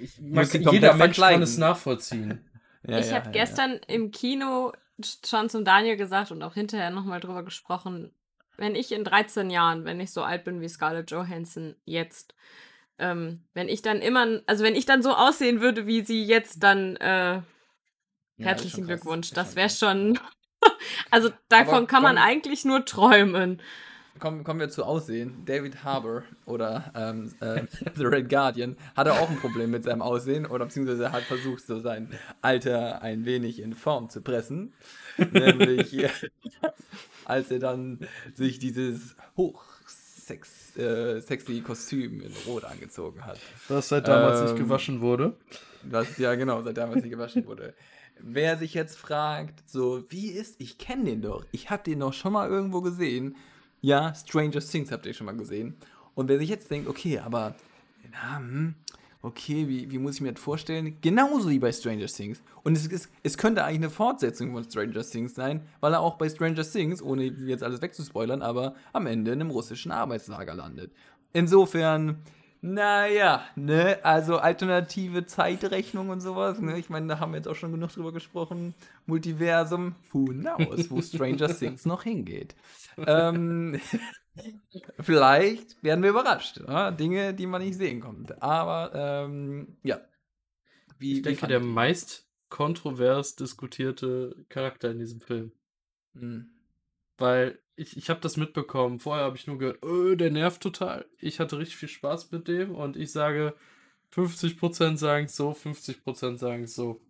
ich, man, jeder Mensch kann es nachvollziehen. (laughs)
Ja,
ich
ja,
habe
ja,
gestern im Kino schon zum Daniel gesagt und auch hinterher nochmal drüber gesprochen, wenn ich in 13 Jahren, wenn ich so alt bin wie Scarlett Johansson jetzt, ähm, wenn ich dann immer, also wenn ich dann so aussehen würde wie sie jetzt, dann äh,
Ja,
herzlichen
krass,
Glückwunsch. Das wäre schon, (laughs) also davon
Aber
kann man
komm-
eigentlich nur träumen.
Kommen, kommen wir zu Aussehen. David Harbour oder ähm, äh, (laughs) The Red Guardian hatte auch ein Problem mit seinem Aussehen oder beziehungsweise hat versucht, so sein Alter ein wenig in Form zu pressen. (laughs) Nämlich, als er dann sich dieses hochsex, äh, sexy Kostüm in Rot angezogen hat.
Was seit damals nicht
Ähm,
gewaschen wurde.
Was ja genau seit damals nicht gewaschen wurde. Wer sich jetzt fragt, so, wie ist, ich kenne den doch, ich habe den doch schon mal irgendwo gesehen. Ja, Stranger Things habt ihr schon mal gesehen. Und wer sich jetzt denkt, okay, aber, na, hm, okay, wie, wie muss ich mir das vorstellen? Genauso wie bei Stranger Things. Und es, ist, es könnte eigentlich eine Fortsetzung von Stranger Things sein, weil er auch bei Stranger Things, ohne jetzt alles wegzuspoilern, aber am Ende in einem russischen Arbeitslager landet. Insofern, naja, ne, also alternative Zeitrechnung und sowas, ne, ich meine, da haben wir jetzt auch schon genug drüber gesprochen. Multiversum, who knows, wo (laughs) Stranger Things noch hingeht. Ähm, vielleicht werden wir überrascht, ja? Dinge, die man nicht sehen konnte. Aber, ähm, ja. Wie,
Ich denke, der meist kontrovers diskutierte Charakter in diesem Film.
Hm.
Weil ich, ich habe das mitbekommen. Vorher habe ich nur gehört, oh, der nervt total. Ich hatte richtig viel Spaß mit dem und ich sage, 50% sagen es so, 50% sagen es so.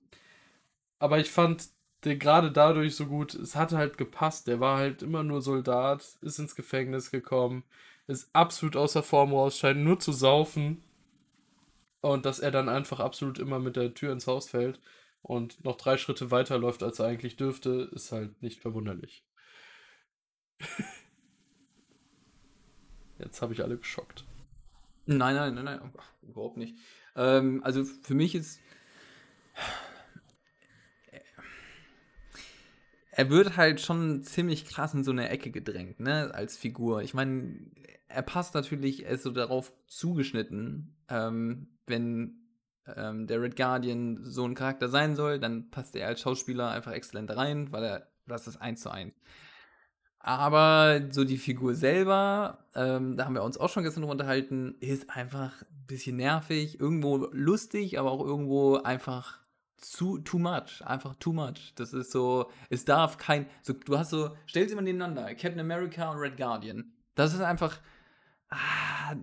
Aber ich fand den gerade dadurch so gut, es hat halt gepasst. Der war halt immer nur Soldat, ist ins Gefängnis gekommen, ist absolut außer Form raus, scheint nur zu saufen. Und dass er dann einfach absolut immer mit der Tür ins Haus fällt und noch drei Schritte weiterläuft, als er eigentlich dürfte, ist halt nicht verwunderlich. (laughs) Jetzt habe ich alle geschockt.
Nein, nein, nein, nein, überhaupt nicht. Ähm, also für mich ist. Er wird halt schon ziemlich krass in so eine Ecke gedrängt, ne, als Figur. Ich meine, er passt natürlich, er ist so darauf zugeschnitten, ähm, wenn ähm, der Red Guardian so ein Charakter sein soll, dann passt er als Schauspieler einfach exzellent rein, weil er, das ist eins zu eins. Aber so die Figur selber, ähm, da haben wir uns auch schon gestern drüber unterhalten, ist einfach ein bisschen nervig, irgendwo lustig, aber auch irgendwo einfach zu too much, einfach too much. Das ist so, es darf kein, so, du hast so, stell sie mal nebeneinander, Captain America und Red Guardian. Das ist einfach, ah,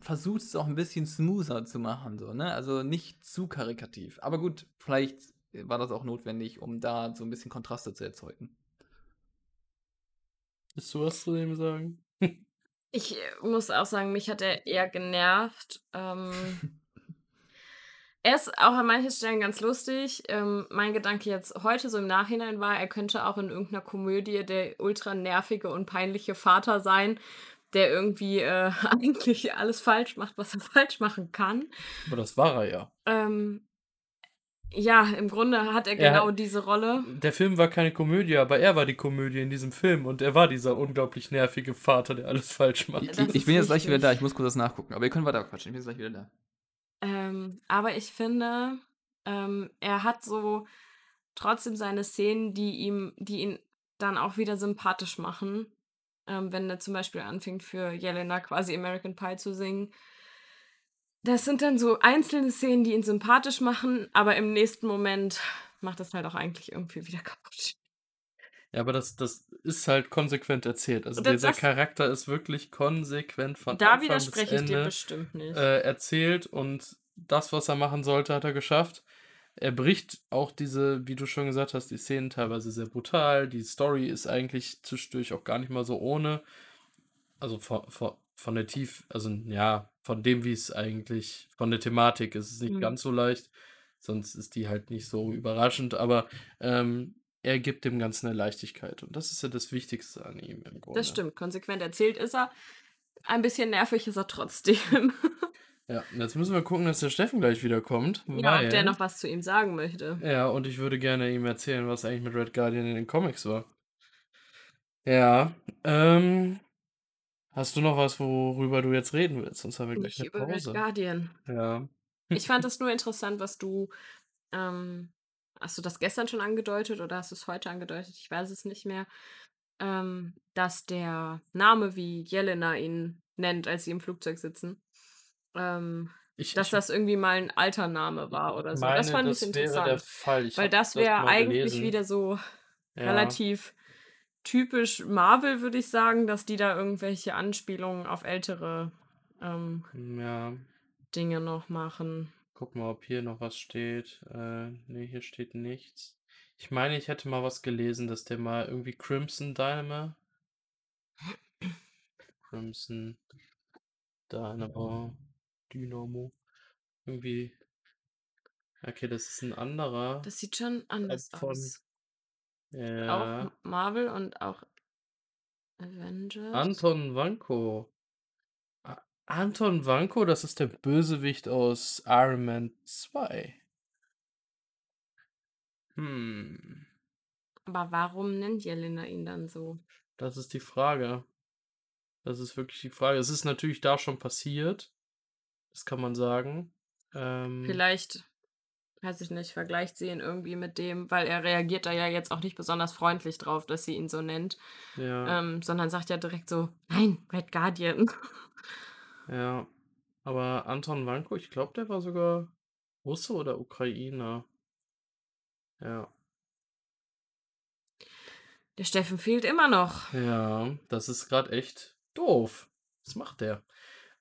versucht es auch ein bisschen smoother zu machen, so, ne? Also nicht zu karikativ. Aber gut, vielleicht war das auch notwendig, um da so ein bisschen Kontraste zu erzeugen.
Willst du was zu dem sagen? (laughs)
Ich äh, muss auch sagen, mich hat er eher genervt. Ähm, (laughs) er ist auch an manchen Stellen ganz lustig. Ähm, mein Gedanke jetzt heute so im Nachhinein war, er könnte auch in irgendeiner Komödie der ultra nervige und peinliche Vater sein, der irgendwie äh, (laughs) eigentlich alles falsch macht, was er falsch machen kann.
Aber das war er ja.
Ähm, ja, im Grunde hat er
Er
genau
hat-
diese Rolle.
Der Film war keine Komödie, aber er war die Komödie in diesem Film und er war dieser unglaublich nervige Vater, der alles falsch macht.
Ich, ich bin jetzt gleich wieder da, ich muss kurz das nachgucken. Aber ihr könnt weiter quatschen, ich bin jetzt gleich wieder da.
Ähm, aber ich finde, ähm, er hat so trotzdem seine Szenen, die ihm, die ihn dann auch wieder sympathisch machen. ähm, wenn er zum Beispiel anfängt für Jelena quasi American Pie zu singen. Das sind dann so einzelne Szenen, die ihn sympathisch machen, aber im nächsten Moment macht das halt auch eigentlich irgendwie wieder (laughs) kaputt.
Ja, aber das, das ist halt konsequent erzählt. Also
Das-
dieser
das-
Charakter ist wirklich konsequent von
Da
Anfang bis
widerspreche ich dir
Ende
bestimmt nicht.
äh, erzählt und das, was er machen sollte, hat er geschafft. Er bricht auch diese, wie du schon gesagt hast, die Szenen teilweise sehr brutal. Die Story ist eigentlich zwischendurch auch gar nicht mal so ohne. Also von, von, von der Tief, also ja, von dem, wie es eigentlich, von der Thematik ist es nicht
Mhm.
ganz so leicht. Sonst ist die halt nicht so überraschend, aber ähm, er gibt dem Ganzen eine Leichtigkeit. Und das ist ja das Wichtigste an ihm im Grunde.
Das stimmt, konsequent erzählt ist er. Ein bisschen nervig ist er trotzdem. (laughs)
Ja, und jetzt müssen wir gucken, dass der Steffen gleich wiederkommt.
ja,
weil,
ob der noch was zu ihm sagen möchte.
Ja, und ich würde gerne ihm erzählen, was eigentlich mit Red Guardian in den Comics war. Ja, ähm. Hast du noch was, worüber du jetzt reden willst? Sonst haben wir gleich
Nicht
eine
über Red
Pause.
Guardian.
Ja.
Ich fand das nur interessant, was du. Ähm, hast du das gestern schon angedeutet oder hast du es heute angedeutet? Ich weiß es nicht mehr. Ähm, dass der Name, wie Jelena ihn nennt, als sie im Flugzeug sitzen, ähm,
Ich,
dass
ich
das irgendwie mal ein alter Name war oder so.
meine,
das fand
das
ich interessant. weil das wäre eigentlich
gelesen.
wieder so
Ja.
relativ typisch Marvel, würde ich sagen, dass die da irgendwelche Anspielungen auf ältere ähm,
Ja,
Dinge noch machen.
Guck mal, ob hier noch was steht. Äh, nee, hier steht nichts. Ich meine, ich hätte mal was gelesen, dass der mal irgendwie Crimson Dynamo. Crimson Dynamo. Dynamo. Irgendwie. Okay, das ist ein anderer.
Das sieht schon anders
von-
aus.
ja.
Auch Marvel und auch Avengers.
Anton Vanko. Anton Vanko, das ist der Bösewicht aus Iron Man 2. Hm.
Aber warum nennt Jelena ihn dann so?
Das ist die Frage. Das ist wirklich die Frage. Es ist natürlich da schon passiert. Das kann man sagen. Ähm,
Vielleicht, weiß ich nicht, vergleicht sie ihn irgendwie mit dem, weil er reagiert da ja jetzt auch nicht besonders freundlich drauf, dass sie ihn so nennt,
Ja,
ähm, sondern sagt ja direkt so, nein, Red Guardian. (laughs)
ja. Aber Anton Vanko, ich glaube, der war sogar Russe oder Ukrainer. Ja.
Der Steffen fehlt immer noch.
Ja, das ist gerade echt doof. Was macht der?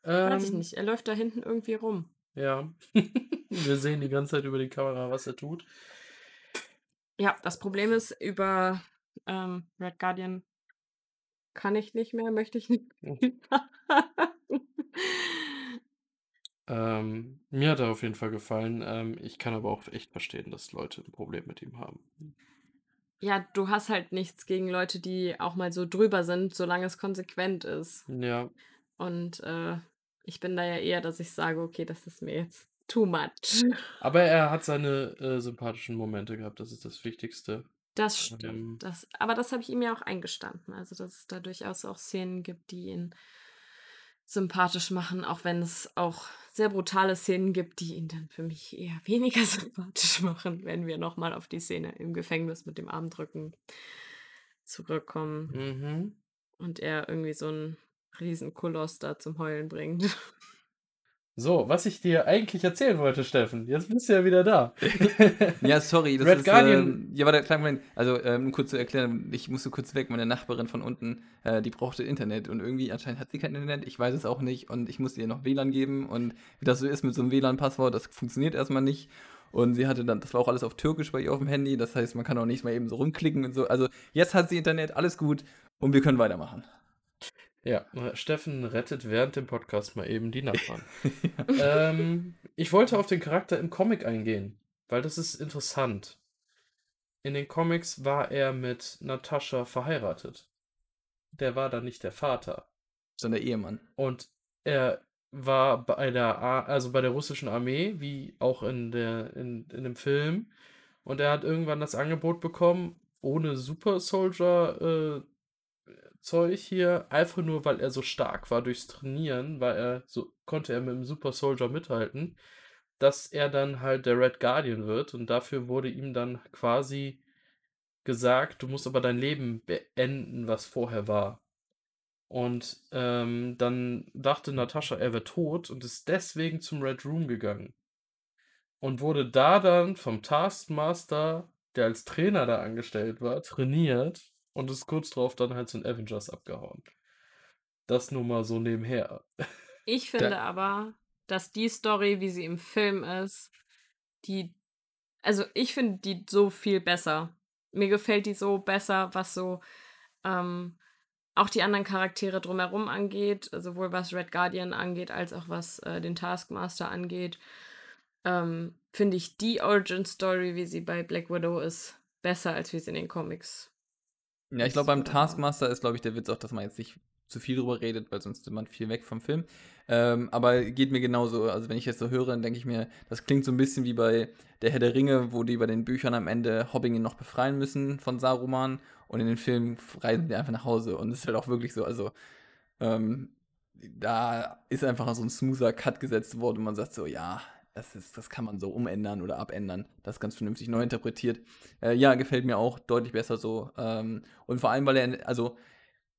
Weiß ich
Ähm,
nicht, er läuft da hinten irgendwie rum.
Ja. (laughs) Wir sehen die ganze Zeit über die Kamera, was er tut.
Ja, das Problem ist, über ähm, Red Guardian kann ich nicht mehr, möchte ich nicht. (laughs)
Ähm, mir hat er auf jeden Fall gefallen. Ähm, ich kann aber auch echt verstehen, dass Leute ein Problem mit ihm haben.
ja, du hast halt nichts gegen Leute, die auch mal so drüber sind, solange es konsequent ist.
Ja,
Und äh, ich bin da ja eher, dass ich sage, okay, das ist mir jetzt too much.
aber er hat seine äh, sympathischen Momente gehabt. Das ist das Wichtigste.
Das stimmt.
Ähm.
Das, aber das habe ich ihm ja auch eingestanden. Also, dass es da durchaus auch Szenen gibt, die ihn sympathisch machen, auch wenn es auch sehr brutale Szenen gibt, die ihn dann für mich eher weniger (laughs) sympathisch machen, wenn wir nochmal auf die Szene im Gefängnis mit dem Armdrücken zurückkommen
Mhm.
und er irgendwie so einen riesen Koloss da zum Heulen bringt. (laughs)
So, was ich dir eigentlich erzählen wollte, Steffen. Jetzt bist du ja wieder da. (laughs)
Ja, sorry. Das
Red
ist,
Guardian-
Ähm, ja, warte, kleinen Moment. Also, ähm, um kurz zu erklären, ich musste kurz weg. Meine Nachbarin von unten, äh, die brauchte Internet. Und irgendwie, anscheinend hat sie kein Internet. Ich weiß es auch nicht. Und ich musste ihr noch WLAN geben. Und wie das so ist mit so einem WLAN-Passwort, das funktioniert erstmal nicht. Und sie hatte dann, das war auch alles auf Türkisch bei ihr auf dem Handy. Das heißt, man kann auch nicht mal eben so rumklicken und so. Also, jetzt hat sie Internet, alles gut. Und wir können weitermachen.
Ja, Steffen rettet während dem Podcast mal eben die Nachbarn. (laughs) ähm, ich wollte auf den Charakter im Comic eingehen, weil das ist interessant. In den Comics war er mit Natascha verheiratet. Der war dann nicht der Vater.
Sondern der Ehemann.
Und er war bei der, Ar- also bei der russischen Armee, wie auch in, der, in, in dem Film. Und er hat irgendwann das Angebot bekommen, ohne Super Soldier äh, Zeug hier, einfach nur, weil er so stark war durchs Trainieren, weil er so konnte er mit dem Super Soldier mithalten, dass er dann halt der Red Guardian wird und dafür wurde ihm dann quasi gesagt, du musst aber dein Leben beenden, was vorher war. Und ähm, dann dachte Natascha, er wäre tot und ist deswegen zum Red Room gegangen. Und wurde da dann vom Taskmaster, der als Trainer da angestellt war, trainiert und ist kurz drauf dann halt zu den Avengers abgehauen. Das nur mal so nebenher.
Ich (laughs) finde aber, dass die Story, wie sie im Film ist, die. Also ich finde die so viel besser. Mir gefällt die so besser, was so ähm, auch die anderen Charaktere drumherum angeht, sowohl was Red Guardian angeht, als auch was äh, den Taskmaster angeht. Ähm, finde ich die Origin Story, wie sie bei Black Widow ist, besser, als wie sie in den Comics.
Ja, ich glaube, beim Taskmaster ist, glaube ich, der Witz auch, dass man jetzt nicht zu viel drüber redet, weil sonst ist man viel weg vom Film. Ähm, aber geht mir genauso. Also, wenn ich jetzt so höre, dann denke ich mir, das klingt so ein bisschen wie bei Der Herr der Ringe, wo die bei den Büchern am Ende Hobbingen noch befreien müssen von Saruman und in den Filmen reisen die einfach nach Hause. Und es ist halt auch wirklich so. Also, ähm, da ist einfach so ein smoother Cut gesetzt worden und man sagt so, ja, das, ist, das kann man so umändern oder abändern. Das ist ganz vernünftig neu interpretiert. Äh, ja, gefällt mir auch deutlich besser so. Ähm, und vor allem, weil er, also,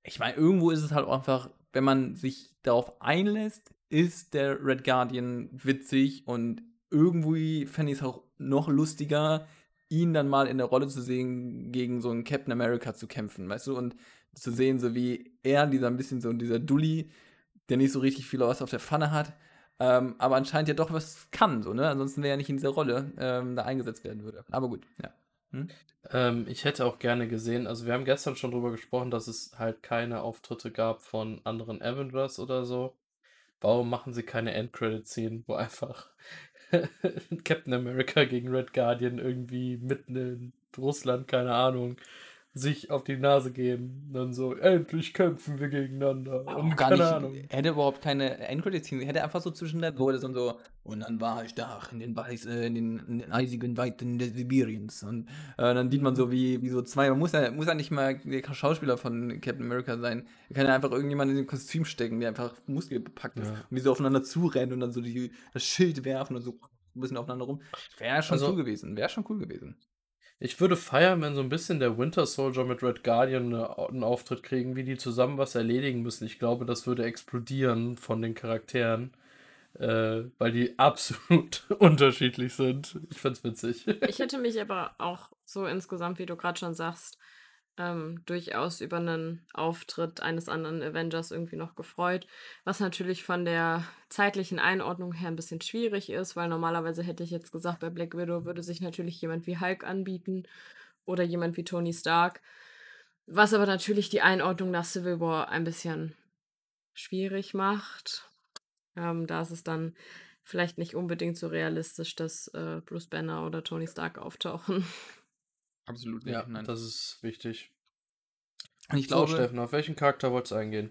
ich meine, irgendwo ist es halt einfach, wenn man sich darauf einlässt, ist der Red Guardian witzig und irgendwie fände ich es auch noch lustiger, ihn dann mal in der Rolle zu sehen, gegen so einen Captain America zu kämpfen, weißt du, und zu sehen, so wie er, dieser ein bisschen so dieser Dulli, der nicht so richtig viel was auf der Pfanne hat, ähm, aber anscheinend ja doch was kann, so, ne? Ansonsten wäre er nicht in dieser Rolle ähm, da eingesetzt werden würde. Aber gut, ja.
Hm? Ähm, ich hätte auch gerne gesehen, also wir haben gestern schon drüber gesprochen, dass es halt keine Auftritte gab von anderen Avengers oder so. Warum machen sie keine Endcredit-Szenen, wo einfach (laughs) Captain America gegen Red Guardian irgendwie mitten in Russland, keine Ahnung, sich auf die Nase gehen. Dann so, endlich kämpfen wir gegeneinander.
Oh, und gar keine nicht, Ahnung. Hätte überhaupt keine Endcredit-Szene. Hätte einfach so zwischen der Wurde und so, und dann war ich da in den, Weiß, äh, in den, in den eisigen Weiten des Sibiriens. Und äh, dann sieht man so, wie, wie so zwei, man muss ja, muss ja nicht mal der Schauspieler von Captain America sein. Er kann ja einfach irgendjemand in den Kostüm stecken, der einfach muskelbepackt ist. Ja. Und wie so aufeinander zurennen und dann so die, das Schild werfen und so ein bisschen aufeinander rum. Wäre schon also, cool gewesen. Wäre schon cool gewesen.
Ich würde feiern, wenn so ein bisschen der Winter Soldier mit Red Guardian einen Auftritt kriegen, wie die zusammen was erledigen müssen. Ich glaube, das würde explodieren von den Charakteren, äh, weil die (laughs) absolut unterschiedlich sind. Ich find's witzig.
Ich hätte mich aber auch so insgesamt, wie du gerade schon sagst, ähm, durchaus über einen Auftritt eines anderen Avengers irgendwie noch gefreut. Was natürlich von der zeitlichen Einordnung her ein bisschen schwierig ist, weil normalerweise hätte ich jetzt gesagt, bei Black Widow würde sich natürlich jemand wie Hulk anbieten oder jemand wie Tony Stark. Was aber natürlich die Einordnung nach Civil War ein bisschen schwierig macht. Ähm, da ist es dann vielleicht nicht unbedingt so realistisch, dass äh, Bruce Banner oder Tony Stark auftauchen. (laughs)
Absolut nicht. Ja, Nein. das ist wichtig.
Und ich glaube,
so, Steffen, auf welchen Charakter wolltest du eingehen?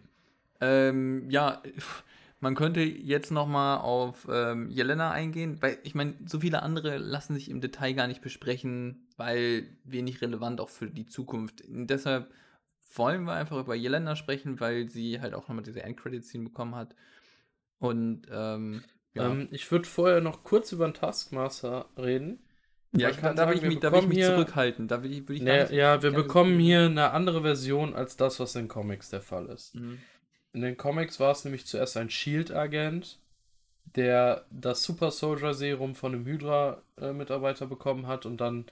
Ähm, ja, (laughs) man könnte jetzt noch mal auf ähm, Jelena eingehen, weil ich meine, so viele andere lassen sich im Detail gar nicht besprechen, weil wenig relevant auch für die Zukunft. Und deshalb wollen wir einfach über Jelena sprechen, weil sie halt auch nochmal diese Endcredit-Scene bekommen hat. Und ähm,
ja. ähm, ich würde vorher noch kurz über den Taskmaster reden.
Ja, ich kann, da, will ich mich, da will ich mich zurückhalten. Da will ich, will ich
ne, ja, wir bekommen hier eine andere Version als das, was in Comics der Fall ist. Mhm. In den Comics war es nämlich zuerst ein Shield-Agent, der das Super Soldier Serum von einem Hydra-Mitarbeiter bekommen hat und dann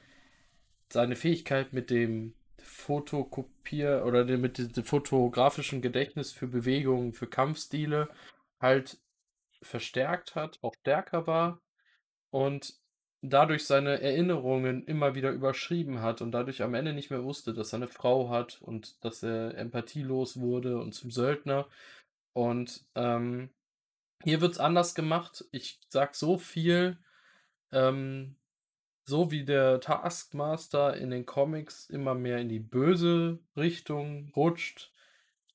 seine Fähigkeit mit dem Fotokopier oder mit dem fotografischen Gedächtnis für Bewegungen, für Kampfstile halt verstärkt hat, auch stärker war und dadurch seine Erinnerungen immer wieder überschrieben hat und dadurch am Ende nicht mehr wusste, dass er eine Frau hat und dass er empathielos wurde und zum Söldner. Und ähm, hier wird es anders gemacht. Ich sag so viel, ähm, so wie der Taskmaster in den Comics immer mehr in die böse Richtung rutscht,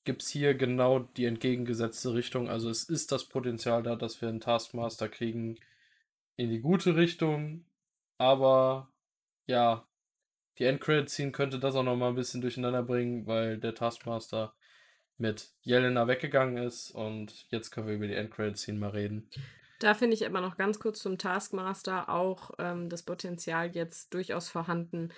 gibt es hier genau die entgegengesetzte Richtung. Also es ist das Potenzial da, dass wir einen Taskmaster kriegen, in die gute Richtung, aber ja, die Endcredit-Scene könnte das auch nochmal ein bisschen durcheinander bringen, weil der Taskmaster mit Jelena weggegangen ist und jetzt können wir über die Endcredit-Scene mal reden.
Da finde ich aber noch ganz kurz zum Taskmaster auch ähm, das Potenzial jetzt durchaus vorhanden,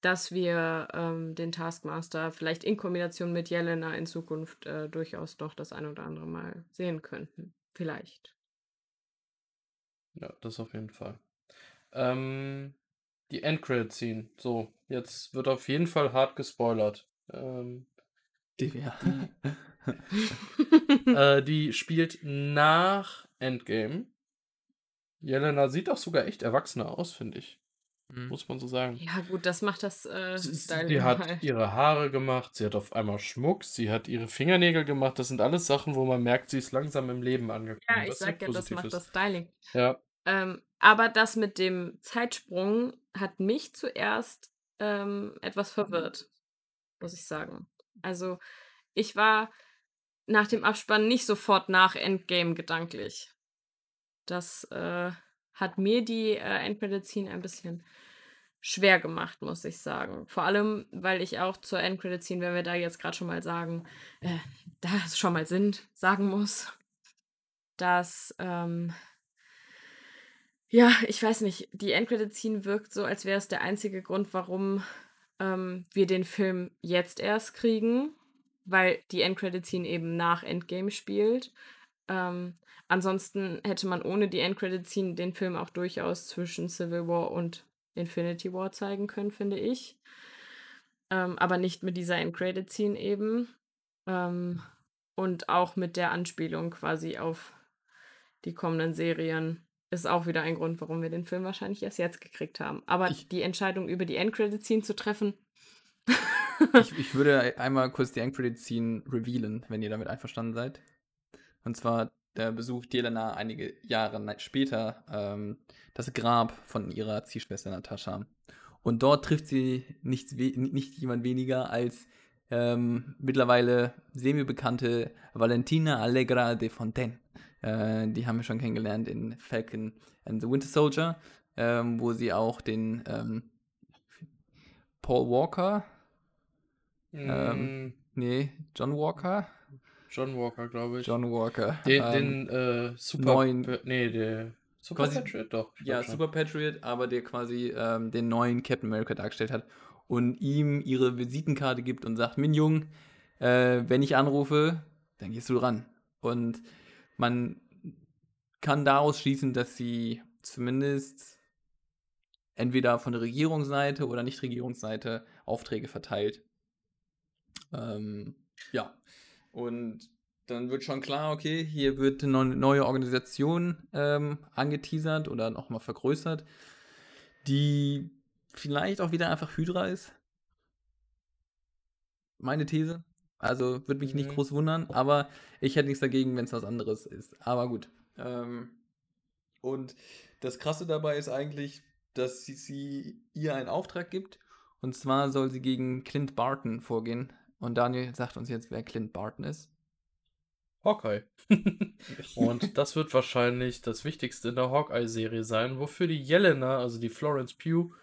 dass wir ähm, den Taskmaster vielleicht in Kombination mit Jelena in Zukunft äh, durchaus doch das ein oder andere Mal sehen könnten. Vielleicht.
Ja, das auf jeden Fall. Ähm, die Endcredit-Scene. So, jetzt wird auf jeden Fall hart gespoilert. Ähm,
Die, ja. (laughs)
äh, die spielt nach Endgame. Jelena sieht auch sogar echt erwachsener aus, finde ich.
Mhm.
Muss man so sagen.
Ja, gut, das macht das äh,
Sie,
Style
sie hat
halt.
ihre Haare gemacht, sie hat auf einmal Schmuck, sie hat ihre Fingernägel gemacht. Das sind alles Sachen, wo man merkt, sie ist langsam im Leben angekommen.
Ja, ich sag ja, das macht
ist.
das Styling.
Ja,
Ähm, aber das mit dem Zeitsprung hat mich zuerst ähm, etwas verwirrt, muss ich sagen. Also, ich war nach dem Abspann nicht sofort nach Endgame gedanklich. Das äh, hat mir die äh, Endcredit-Scene ein bisschen schwer gemacht, muss ich sagen. Vor allem, weil ich auch zur Endcredit-Scene, wenn wir da jetzt gerade schon mal sagen, äh, da schon mal sind, sagen muss, dass ähm, ja, ich weiß nicht. Die Endcredit-Scene wirkt so, als wäre es der einzige Grund, warum ähm, wir den Film jetzt erst kriegen, weil die Endcredit-Scene eben nach Endgame spielt. Ähm, ansonsten hätte man ohne die Endcredit-Scene den Film auch durchaus zwischen Civil War und Infinity War zeigen können, finde ich. Ähm, aber nicht mit dieser Endcredit-Scene eben. Ähm, und auch mit der Anspielung quasi auf die kommenden Serien ist auch wieder ein Grund, warum wir den Film wahrscheinlich erst jetzt gekriegt haben. Aber
Ich-
die Entscheidung über die Endcredit-Scene zu treffen. (laughs)
Ich, ich würde einmal kurz die Endcredit-Scene revealen, wenn ihr damit einverstanden seid. Und zwar besucht Jelena einige Jahre später ähm, das Grab von ihrer Ziehschwester Natascha. Und dort trifft sie nichts we nicht jemand weniger als ähm, mittlerweile semi-bekannte Valentina Allegra de Fontaine. Äh, die haben wir schon kennengelernt in Falcon and the Winter Soldier, ähm, wo sie auch den ähm, Paul Walker, Ähm,
mm,
nee, John Walker,
John Walker, glaube ich.
John Walker,
Den,
ähm,
den äh, Super.
neuen-
Nee, der. Super
Quasi-
Patriot, doch.
ja. Super Patriot, aber der quasi ähm, den neuen Captain America dargestellt hat und ihm ihre Visitenkarte gibt und sagt, Min Jung, äh, wenn ich anrufe, dann gehst du ran. Und man kann daraus schließen, dass sie zumindest entweder von der Regierungsseite oder Nicht-Regierungsseite Aufträge verteilt. Ähm, ja. Und dann wird schon klar, okay, hier wird eine neu- neue Organisation ähm, angeteasert oder nochmal vergrößert, die vielleicht auch wieder einfach Hydra ist. Meine These. Also würde mich nicht
Mhm.
groß wundern, aber ich hätte nichts dagegen, wenn es was anderes ist. Aber gut. Ähm, und das Krasse dabei ist eigentlich, dass sie, sie ihr einen Auftrag gibt. Und zwar soll sie gegen Clint Barton vorgehen. Und Daniel sagt uns jetzt, wer Clint Barton ist.
Hawkeye. (laughs) Und das wird wahrscheinlich das Wichtigste in der Hawkeye-Serie sein, wofür die Jelena, also die Florence Pugh,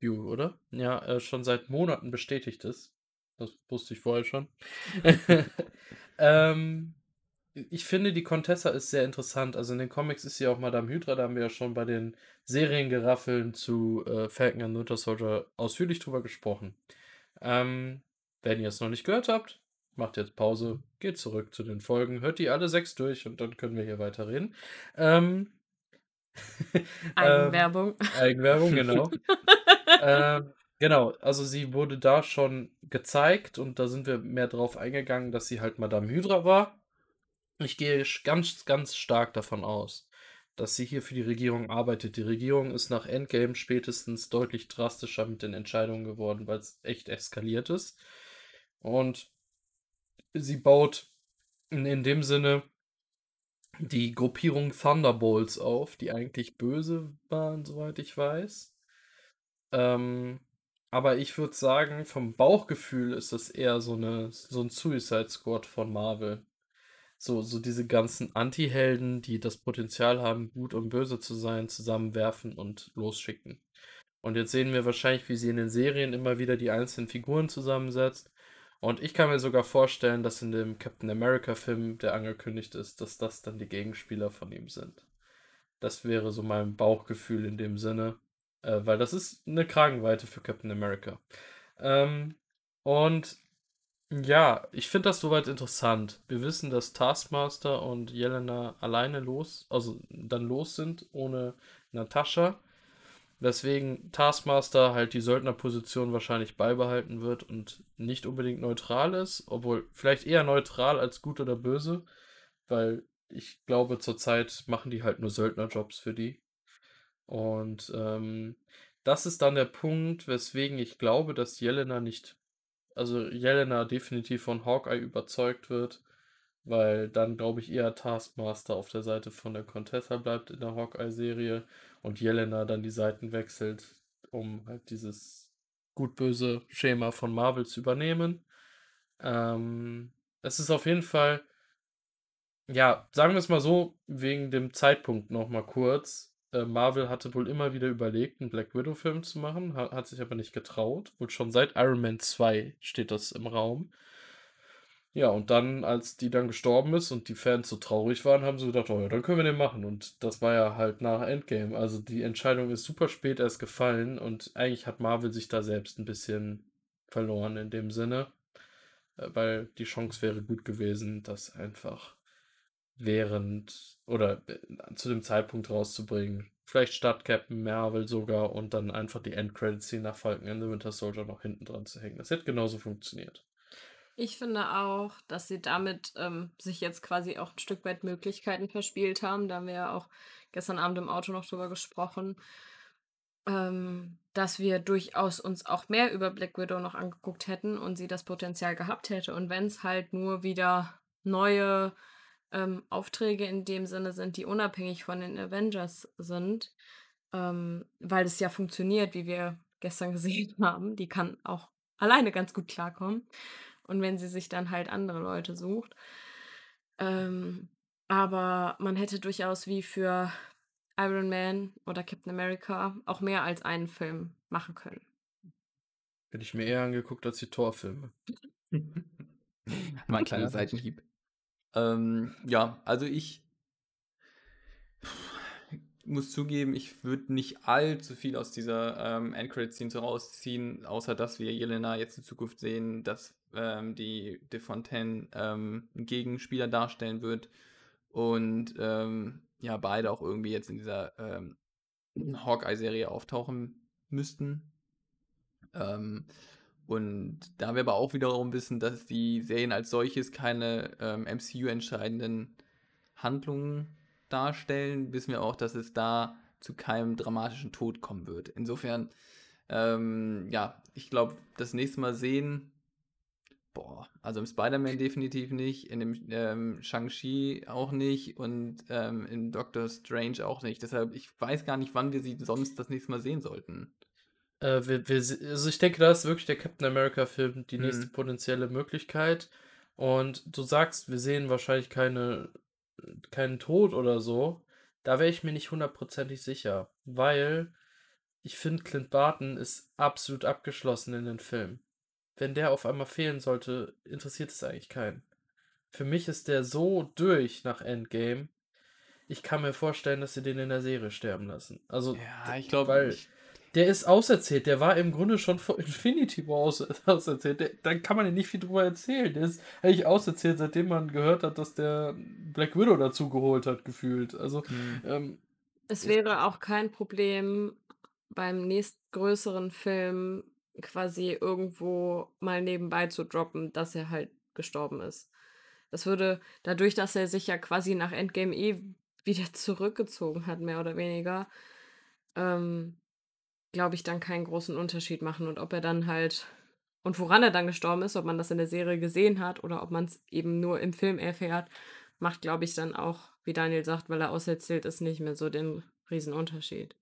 Pugh, oder? Ja, äh, schon seit Monaten bestätigt ist. Das wusste ich vorher schon. (laughs) ähm, ich finde, die Contessa ist sehr interessant. Also in den Comics ist sie auch Madame Hydra, da haben wir ja schon bei den Seriengeraffeln zu äh, Falcon and Winter Soldier ausführlich drüber gesprochen. Ähm, wenn ihr es noch nicht gehört habt, macht jetzt Pause, geht zurück zu den Folgen, hört die alle sechs durch und dann können wir hier weiterreden. Ähm, (laughs)
Eigenwerbung.
Ähm, Eigenwerbung, genau. (laughs) ähm, genau, also sie wurde da schon gezeigt und da sind wir mehr drauf eingegangen, dass sie halt Madame Hydra war. Ich gehe ganz, ganz stark davon aus, dass sie hier für die Regierung arbeitet. Die Regierung ist nach Endgame spätestens deutlich drastischer mit den Entscheidungen geworden, weil es echt eskaliert ist. Und sie baut in, in dem Sinne die Gruppierung Thunderbolts auf, die eigentlich böse waren, soweit ich weiß. Ähm, aber ich würde sagen, vom Bauchgefühl ist das eher so, eine, so ein Suicide Squad von Marvel. So, so diese ganzen Anti-Helden, die das Potenzial haben, gut und böse zu sein, zusammenwerfen und losschicken. Und jetzt sehen wir wahrscheinlich, wie sie in den Serien immer wieder die einzelnen Figuren zusammensetzt. Und ich kann mir sogar vorstellen, dass in dem Captain America-Film, der angekündigt ist, dass das dann die Gegenspieler von ihm sind. Das wäre so mein Bauchgefühl in dem Sinne. Äh, weil das ist eine Kragenweite für Captain America. Ähm, und ja, ich finde das soweit interessant. Wir wissen, dass Taskmaster und Jelena alleine los, also dann los sind, ohne Natascha. Weswegen Taskmaster halt die Söldnerposition wahrscheinlich beibehalten wird und nicht unbedingt neutral ist, obwohl vielleicht eher neutral als gut oder böse, weil ich glaube, zurzeit machen die halt nur Söldnerjobs für die. Und ähm, das ist dann der Punkt, weswegen ich glaube, dass Jelena nicht, also Jelena definitiv von Hawkeye überzeugt wird, weil dann glaube ich eher Taskmaster auf der Seite von der Contessa bleibt in der Hawkeye-Serie und Jelena dann die Seiten wechselt, um halt dieses gut-böse Schema von Marvel zu übernehmen. Ähm, es ist auf jeden Fall, ja, sagen wir es mal so, wegen dem Zeitpunkt nochmal kurz. Äh, Marvel hatte wohl immer wieder überlegt, einen Black Widow-Film zu machen, hat, hat sich aber nicht getraut. Wohl schon seit Iron Man 2 steht das im Raum. Ja, und dann, als die dann gestorben ist und die Fans so traurig waren, haben sie gedacht, oh ja, dann können wir den machen. Und das war ja halt nach Endgame. Also die Entscheidung ist super spät erst gefallen und eigentlich hat Marvel sich da selbst ein bisschen verloren in dem Sinne. Äh, weil die Chance wäre gut gewesen, das einfach während oder äh, zu dem Zeitpunkt rauszubringen. Vielleicht statt Captain Marvel sogar und dann einfach die Endcredits-Scene nach Falcon and the Winter Soldier noch hinten dran zu hängen. Das hätte genauso funktioniert.
Ich finde auch, dass sie damit ähm, sich jetzt quasi auch ein Stück weit Möglichkeiten verspielt haben. Da haben wir ja auch gestern Abend im Auto noch drüber gesprochen, ähm, dass wir durchaus uns auch mehr über Black Widow noch angeguckt hätten und sie das Potenzial gehabt hätte. Und wenn es halt nur wieder neue ähm, Aufträge in dem Sinne sind, die unabhängig von den Avengers sind, ähm, weil es ja funktioniert, wie wir gestern (laughs) gesehen haben. Die kann auch alleine ganz gut klarkommen. Und wenn sie sich dann halt andere Leute sucht. Ähm, aber man hätte durchaus wie für Iron Man oder Captain America auch mehr als einen Film machen können.
Hätte ich mir eher angeguckt als die Torfilme.
Mal (laughs) ein kleiner Seitenhieb. Ähm, ja, also ich muss zugeben, ich würde nicht allzu viel aus dieser ähm, Endcredit-Scene so rausziehen, außer dass wir Jelena jetzt in Zukunft sehen, dass ähm, die De Fontaine ähm, einen Gegenspieler darstellen wird und ähm, ja, beide auch irgendwie jetzt in dieser ähm, Hawkeye-Serie auftauchen müssten. Ähm, und da wir aber auch wiederum wissen, dass die Serien als solches keine ähm, MCU-entscheidenden Handlungen darstellen, wissen wir auch, dass es da zu keinem dramatischen Tod kommen wird. Insofern, ähm, ja, ich glaube, das nächste Mal sehen, boah, also im Spider-Man definitiv nicht, in dem ähm, Shang-Chi auch nicht und ähm, in Doctor Strange auch nicht. Deshalb, ich weiß gar nicht, wann wir sie sonst das nächste Mal sehen sollten.
Äh, wir, wir, also ich denke, da ist wirklich der Captain America-Film die nächste mhm. potenzielle Möglichkeit. Und du sagst, wir sehen wahrscheinlich keine, keinen Tod oder so. Da wäre ich mir nicht hundertprozentig sicher, weil ich finde, Clint Barton ist absolut abgeschlossen in den Film. Wenn der auf einmal fehlen sollte, interessiert es eigentlich keinen. Für mich ist der so durch nach Endgame. Ich kann mir vorstellen, dass sie den in der Serie sterben lassen. Also,
ja, ich glaube,
der ist auserzählt. Der war im Grunde schon vor Infinity War aus, (laughs) auserzählt. Der, da kann man ja nicht viel drüber erzählen. Der ist eigentlich auserzählt, seitdem man gehört hat, dass der Black Widow dazu geholt hat, gefühlt. Also, mhm. ähm,
es wäre auch kein Problem, beim nächstgrößeren Film quasi irgendwo mal nebenbei zu droppen, dass er halt gestorben ist. Das würde, dadurch, dass er sich ja quasi nach Endgame eh wieder zurückgezogen hat, mehr oder weniger, ähm, glaube ich, dann keinen großen Unterschied machen. Und ob er dann halt und woran er dann gestorben ist, ob man das in der Serie gesehen hat oder ob man es eben nur im Film erfährt, macht, glaube ich, dann auch, wie Daniel sagt, weil er auserzählt ist, nicht mehr so den Riesenunterschied.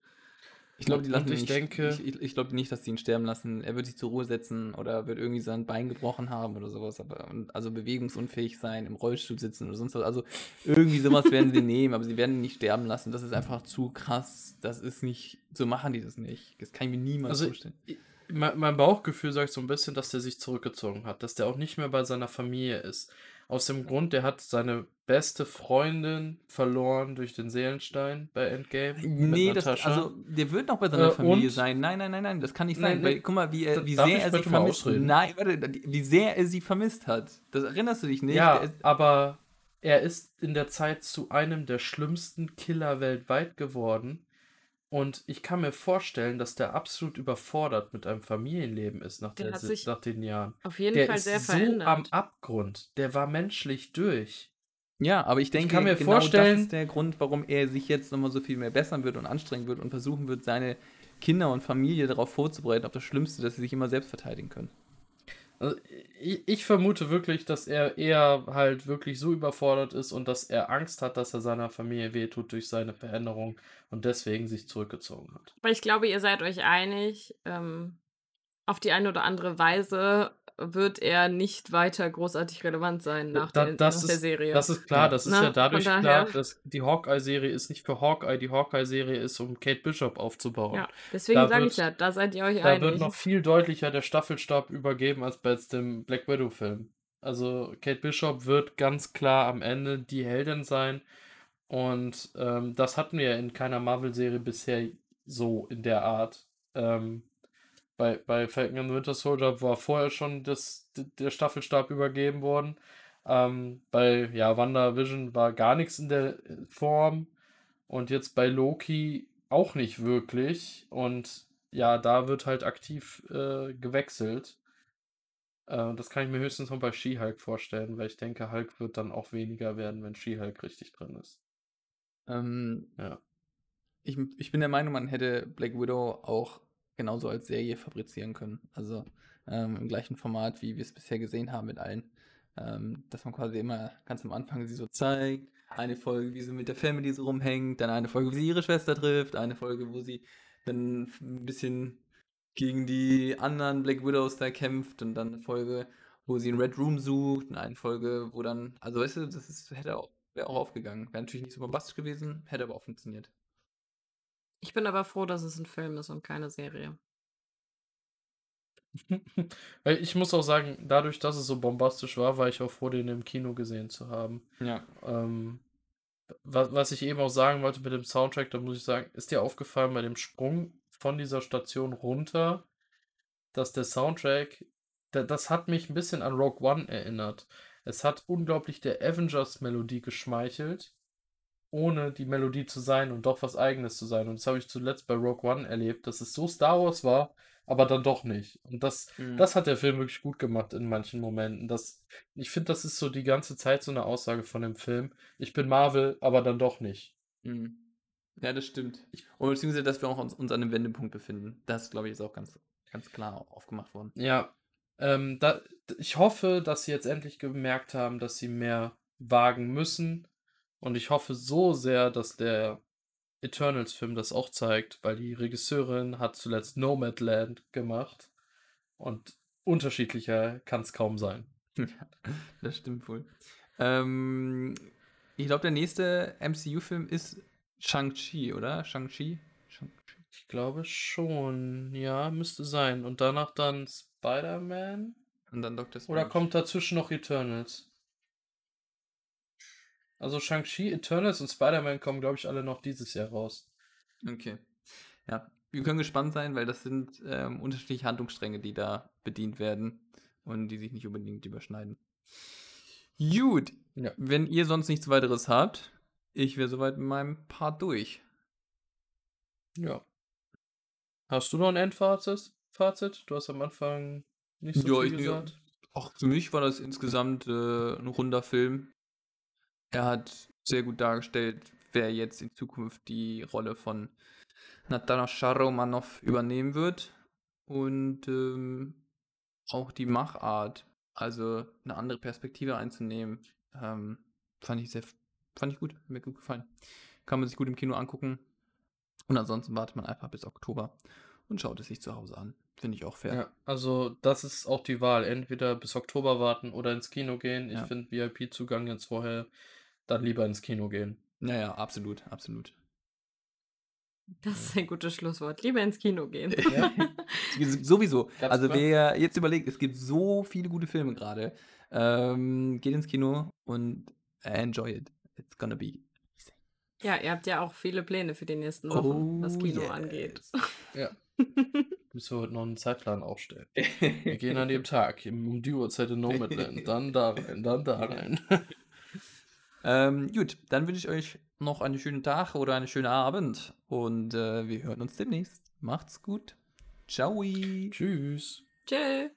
Ich glaube, die lassen ich nicht, denke, ich, ich, ich glaube nicht, dass sie ihn sterben lassen. Er wird sich zur Ruhe setzen oder wird irgendwie sein Bein gebrochen haben oder sowas, aber also bewegungsunfähig sein, im Rollstuhl sitzen oder sonst was. Also irgendwie sowas werden sie (laughs) nehmen, aber sie werden ihn nicht sterben lassen. Das ist einfach zu krass. Das ist nicht, so machen die das nicht. Das kann ich mir niemals also, vorstellen.
Mein, mein Bauchgefühl sagt so ein bisschen, dass der sich zurückgezogen hat, dass der auch nicht mehr bei seiner Familie ist. Aus dem Grund, der hat seine beste Freundin verloren durch den Seelenstein bei Endgame.
Nee, das, also der wird noch bei seiner
Äh,
Familie
und-
sein. Nein, nein, nein, nein, das kann nicht
Nein,
sein. weil, guck mal, wie, er, wie sehr er sie vermisst.
ausreden?
Nein, warte, wie sehr er sie vermisst hat. Das erinnerst du dich nicht?
ja,
ist,
aber er ist in der Zeit zu einem der schlimmsten Killer weltweit geworden. Und ich kann mir vorstellen, dass der absolut überfordert mit einem Familienleben ist nach,
Der
der, nach den Jahren.
Auf jeden
Der
Fall
ist
sehr
so
verändert.
am Abgrund. Der war menschlich durch.
ja, aber ich denke,
kann mir
genau
vorstellen-
das ist der Grund, warum er sich jetzt nochmal so viel mehr bessern wird und anstrengen wird und versuchen wird, seine Kinder und Familie darauf vorzubereiten, auf das Schlimmste, dass sie sich immer selbst verteidigen können.
Also ich, ich vermute wirklich, dass er eher halt wirklich so überfordert ist und dass er Angst hat, dass er seiner Familie wehtut durch seine Veränderung und deswegen sich zurückgezogen hat.
Aber ich glaube, ihr seid euch einig, ähm, auf die eine oder andere Weise wird er nicht weiter großartig relevant sein nach,
Da-
der, nach der
ist-
Serie.
Das ist klar, das ist
Na,
ja dadurch klar, dass die Hawkeye-Serie ist nicht für Hawkeye, die Hawkeye-Serie ist, um Kate Bishop aufzubauen.
ja, deswegen
da
sage ich ja, da seid ihr euch
Da
einig.
wird noch viel deutlicher der Staffelstab übergeben als bei dem Black Widow-Film. Also Kate Bishop wird ganz klar am Ende die Heldin sein. Und ähm, das hatten wir in keiner Marvel-Serie bisher so in der Art. Ähm, bei, bei Falcon and the Winter Soldier war vorher schon das, der Staffelstab übergeben worden. Ähm, bei ja, WandaVision war gar nichts in der äh, Form. Und jetzt bei Loki auch nicht wirklich. Und ja, da wird halt aktiv äh, gewechselt. Äh, das kann ich mir höchstens noch bei She-Hulk vorstellen, weil ich denke, Hulk wird dann auch weniger werden, wenn She-Hulk richtig drin ist.
Ähm,
Ja.
ich, ich bin der Meinung, man hätte Black Widow auch genauso als Serie fabrizieren können. Also ähm, im gleichen Format, wie wir es bisher gesehen haben mit allen. Ähm, dass man quasi immer ganz am Anfang sie so zeigt. Eine Folge, wie sie mit der Family so rumhängt, dann eine Folge, wie sie ihre Schwester trifft, eine Folge, wo sie dann ein bisschen gegen die anderen Black Widows da kämpft und dann eine Folge, wo sie einen Red Room sucht und eine Folge, wo dann, also weißt du, das ist, hätte auch, wäre auch aufgegangen. Wäre natürlich nicht so bombastisch gewesen, hätte aber auch funktioniert.
Ich bin aber froh, dass es ein Film ist und keine Serie. (laughs)
Weil ich muss auch sagen, dadurch, dass es so bombastisch war, war ich auch froh, den im Kino gesehen zu haben.
Ja.
Ähm, was, was ich eben auch sagen wollte mit dem Soundtrack, da muss ich sagen, ist dir aufgefallen bei dem Sprung von dieser Station runter, dass der Soundtrack, da, das hat mich ein bisschen an Rogue One erinnert. Es hat unglaublich der Avengers-Melodie geschmeichelt, ohne die Melodie zu sein und doch was Eigenes zu sein. Und das habe ich zuletzt bei Rogue One erlebt, dass es so Star Wars war, aber dann doch nicht. Und das,
Mhm.
das hat der Film wirklich gut gemacht in manchen Momenten. Das, ich finde, das ist so die ganze Zeit so eine Aussage von dem Film. Ich bin Marvel, aber dann doch nicht.
Mhm. Ja, das stimmt. Und beziehungsweise, dass wir auch uns, uns an einem Wendepunkt befinden. Das, glaube ich, ist auch ganz, ganz klar aufgemacht worden.
Ja, ähm, da, ich hoffe, dass sie jetzt endlich gemerkt haben, dass sie mehr wagen müssen. Und ich hoffe so sehr, dass der Eternals-Film das auch zeigt, weil die Regisseurin hat zuletzt Nomadland gemacht. Und unterschiedlicher kann es kaum sein. (laughs)
das stimmt wohl. Ähm, ich glaube, der nächste MCU-Film ist Shang-Chi, oder? Shang-Chi? Shang-Chi?
Ich glaube schon, ja, müsste sein. Und danach dann Spider-Man?
Und dann Doctor
Oder
Strange.
kommt dazwischen noch Eternals? Also Shang-Chi, Eternals und Spider-Man kommen, glaube ich, alle noch dieses Jahr raus.
Okay. Ja, wir können gespannt sein, weil das sind ähm, unterschiedliche Handlungsstränge, die da bedient werden und die sich nicht unbedingt überschneiden. Gut,
Ja.
wenn ihr sonst nichts weiteres habt, ich wäre soweit mit meinem Part durch.
Ja. Hast du noch ein Endfazit? Fazit? Du hast am Anfang nicht so
Ja,
viel
ich-
gesagt.
Auch für mich war das insgesamt äh, ein runder Film. Er hat sehr gut dargestellt, wer jetzt in Zukunft die Rolle von Natascha Romanoff übernehmen wird. Und ähm, auch die Machart, also eine andere Perspektive einzunehmen, ähm, fand ich sehr, fand ich gut, hat mir gut gefallen. Kann man sich gut im Kino angucken. Und ansonsten wartet man einfach bis Oktober und schaut es sich zu Hause an. Finde ich auch fair.
Ja, also das ist auch die Wahl. Entweder bis Oktober warten oder ins Kino gehen. Ich
Ja.
finde VIP-Zugang jetzt vorher, dann lieber ins Kino gehen.
Naja, absolut, absolut.
Das ist ein gutes Schlusswort. Lieber ins Kino gehen. (laughs)
Ja.
Sowieso.
Ganz
also
klar.
wer jetzt überlegt, es gibt so viele gute Filme gerade. Ähm, geht ins Kino und enjoy it. It's gonna be.
Ja, ihr habt ja auch viele Pläne für die nächsten Wochen, was
Oh,
Kino
yes.
angeht.
Ja. (laughs) Müssen wir heute noch einen Zeitplan aufstellen. (laughs) Wir gehen an dem Tag um die Uhrzeit in Nomadland, dann da rein, dann da rein.
Ähm, gut, dann wünsche ich euch noch einen schönen Tag oder einen schönen Abend und äh, wir hören uns demnächst. Macht's gut. Ciao.
Tschüss.
Tschüss.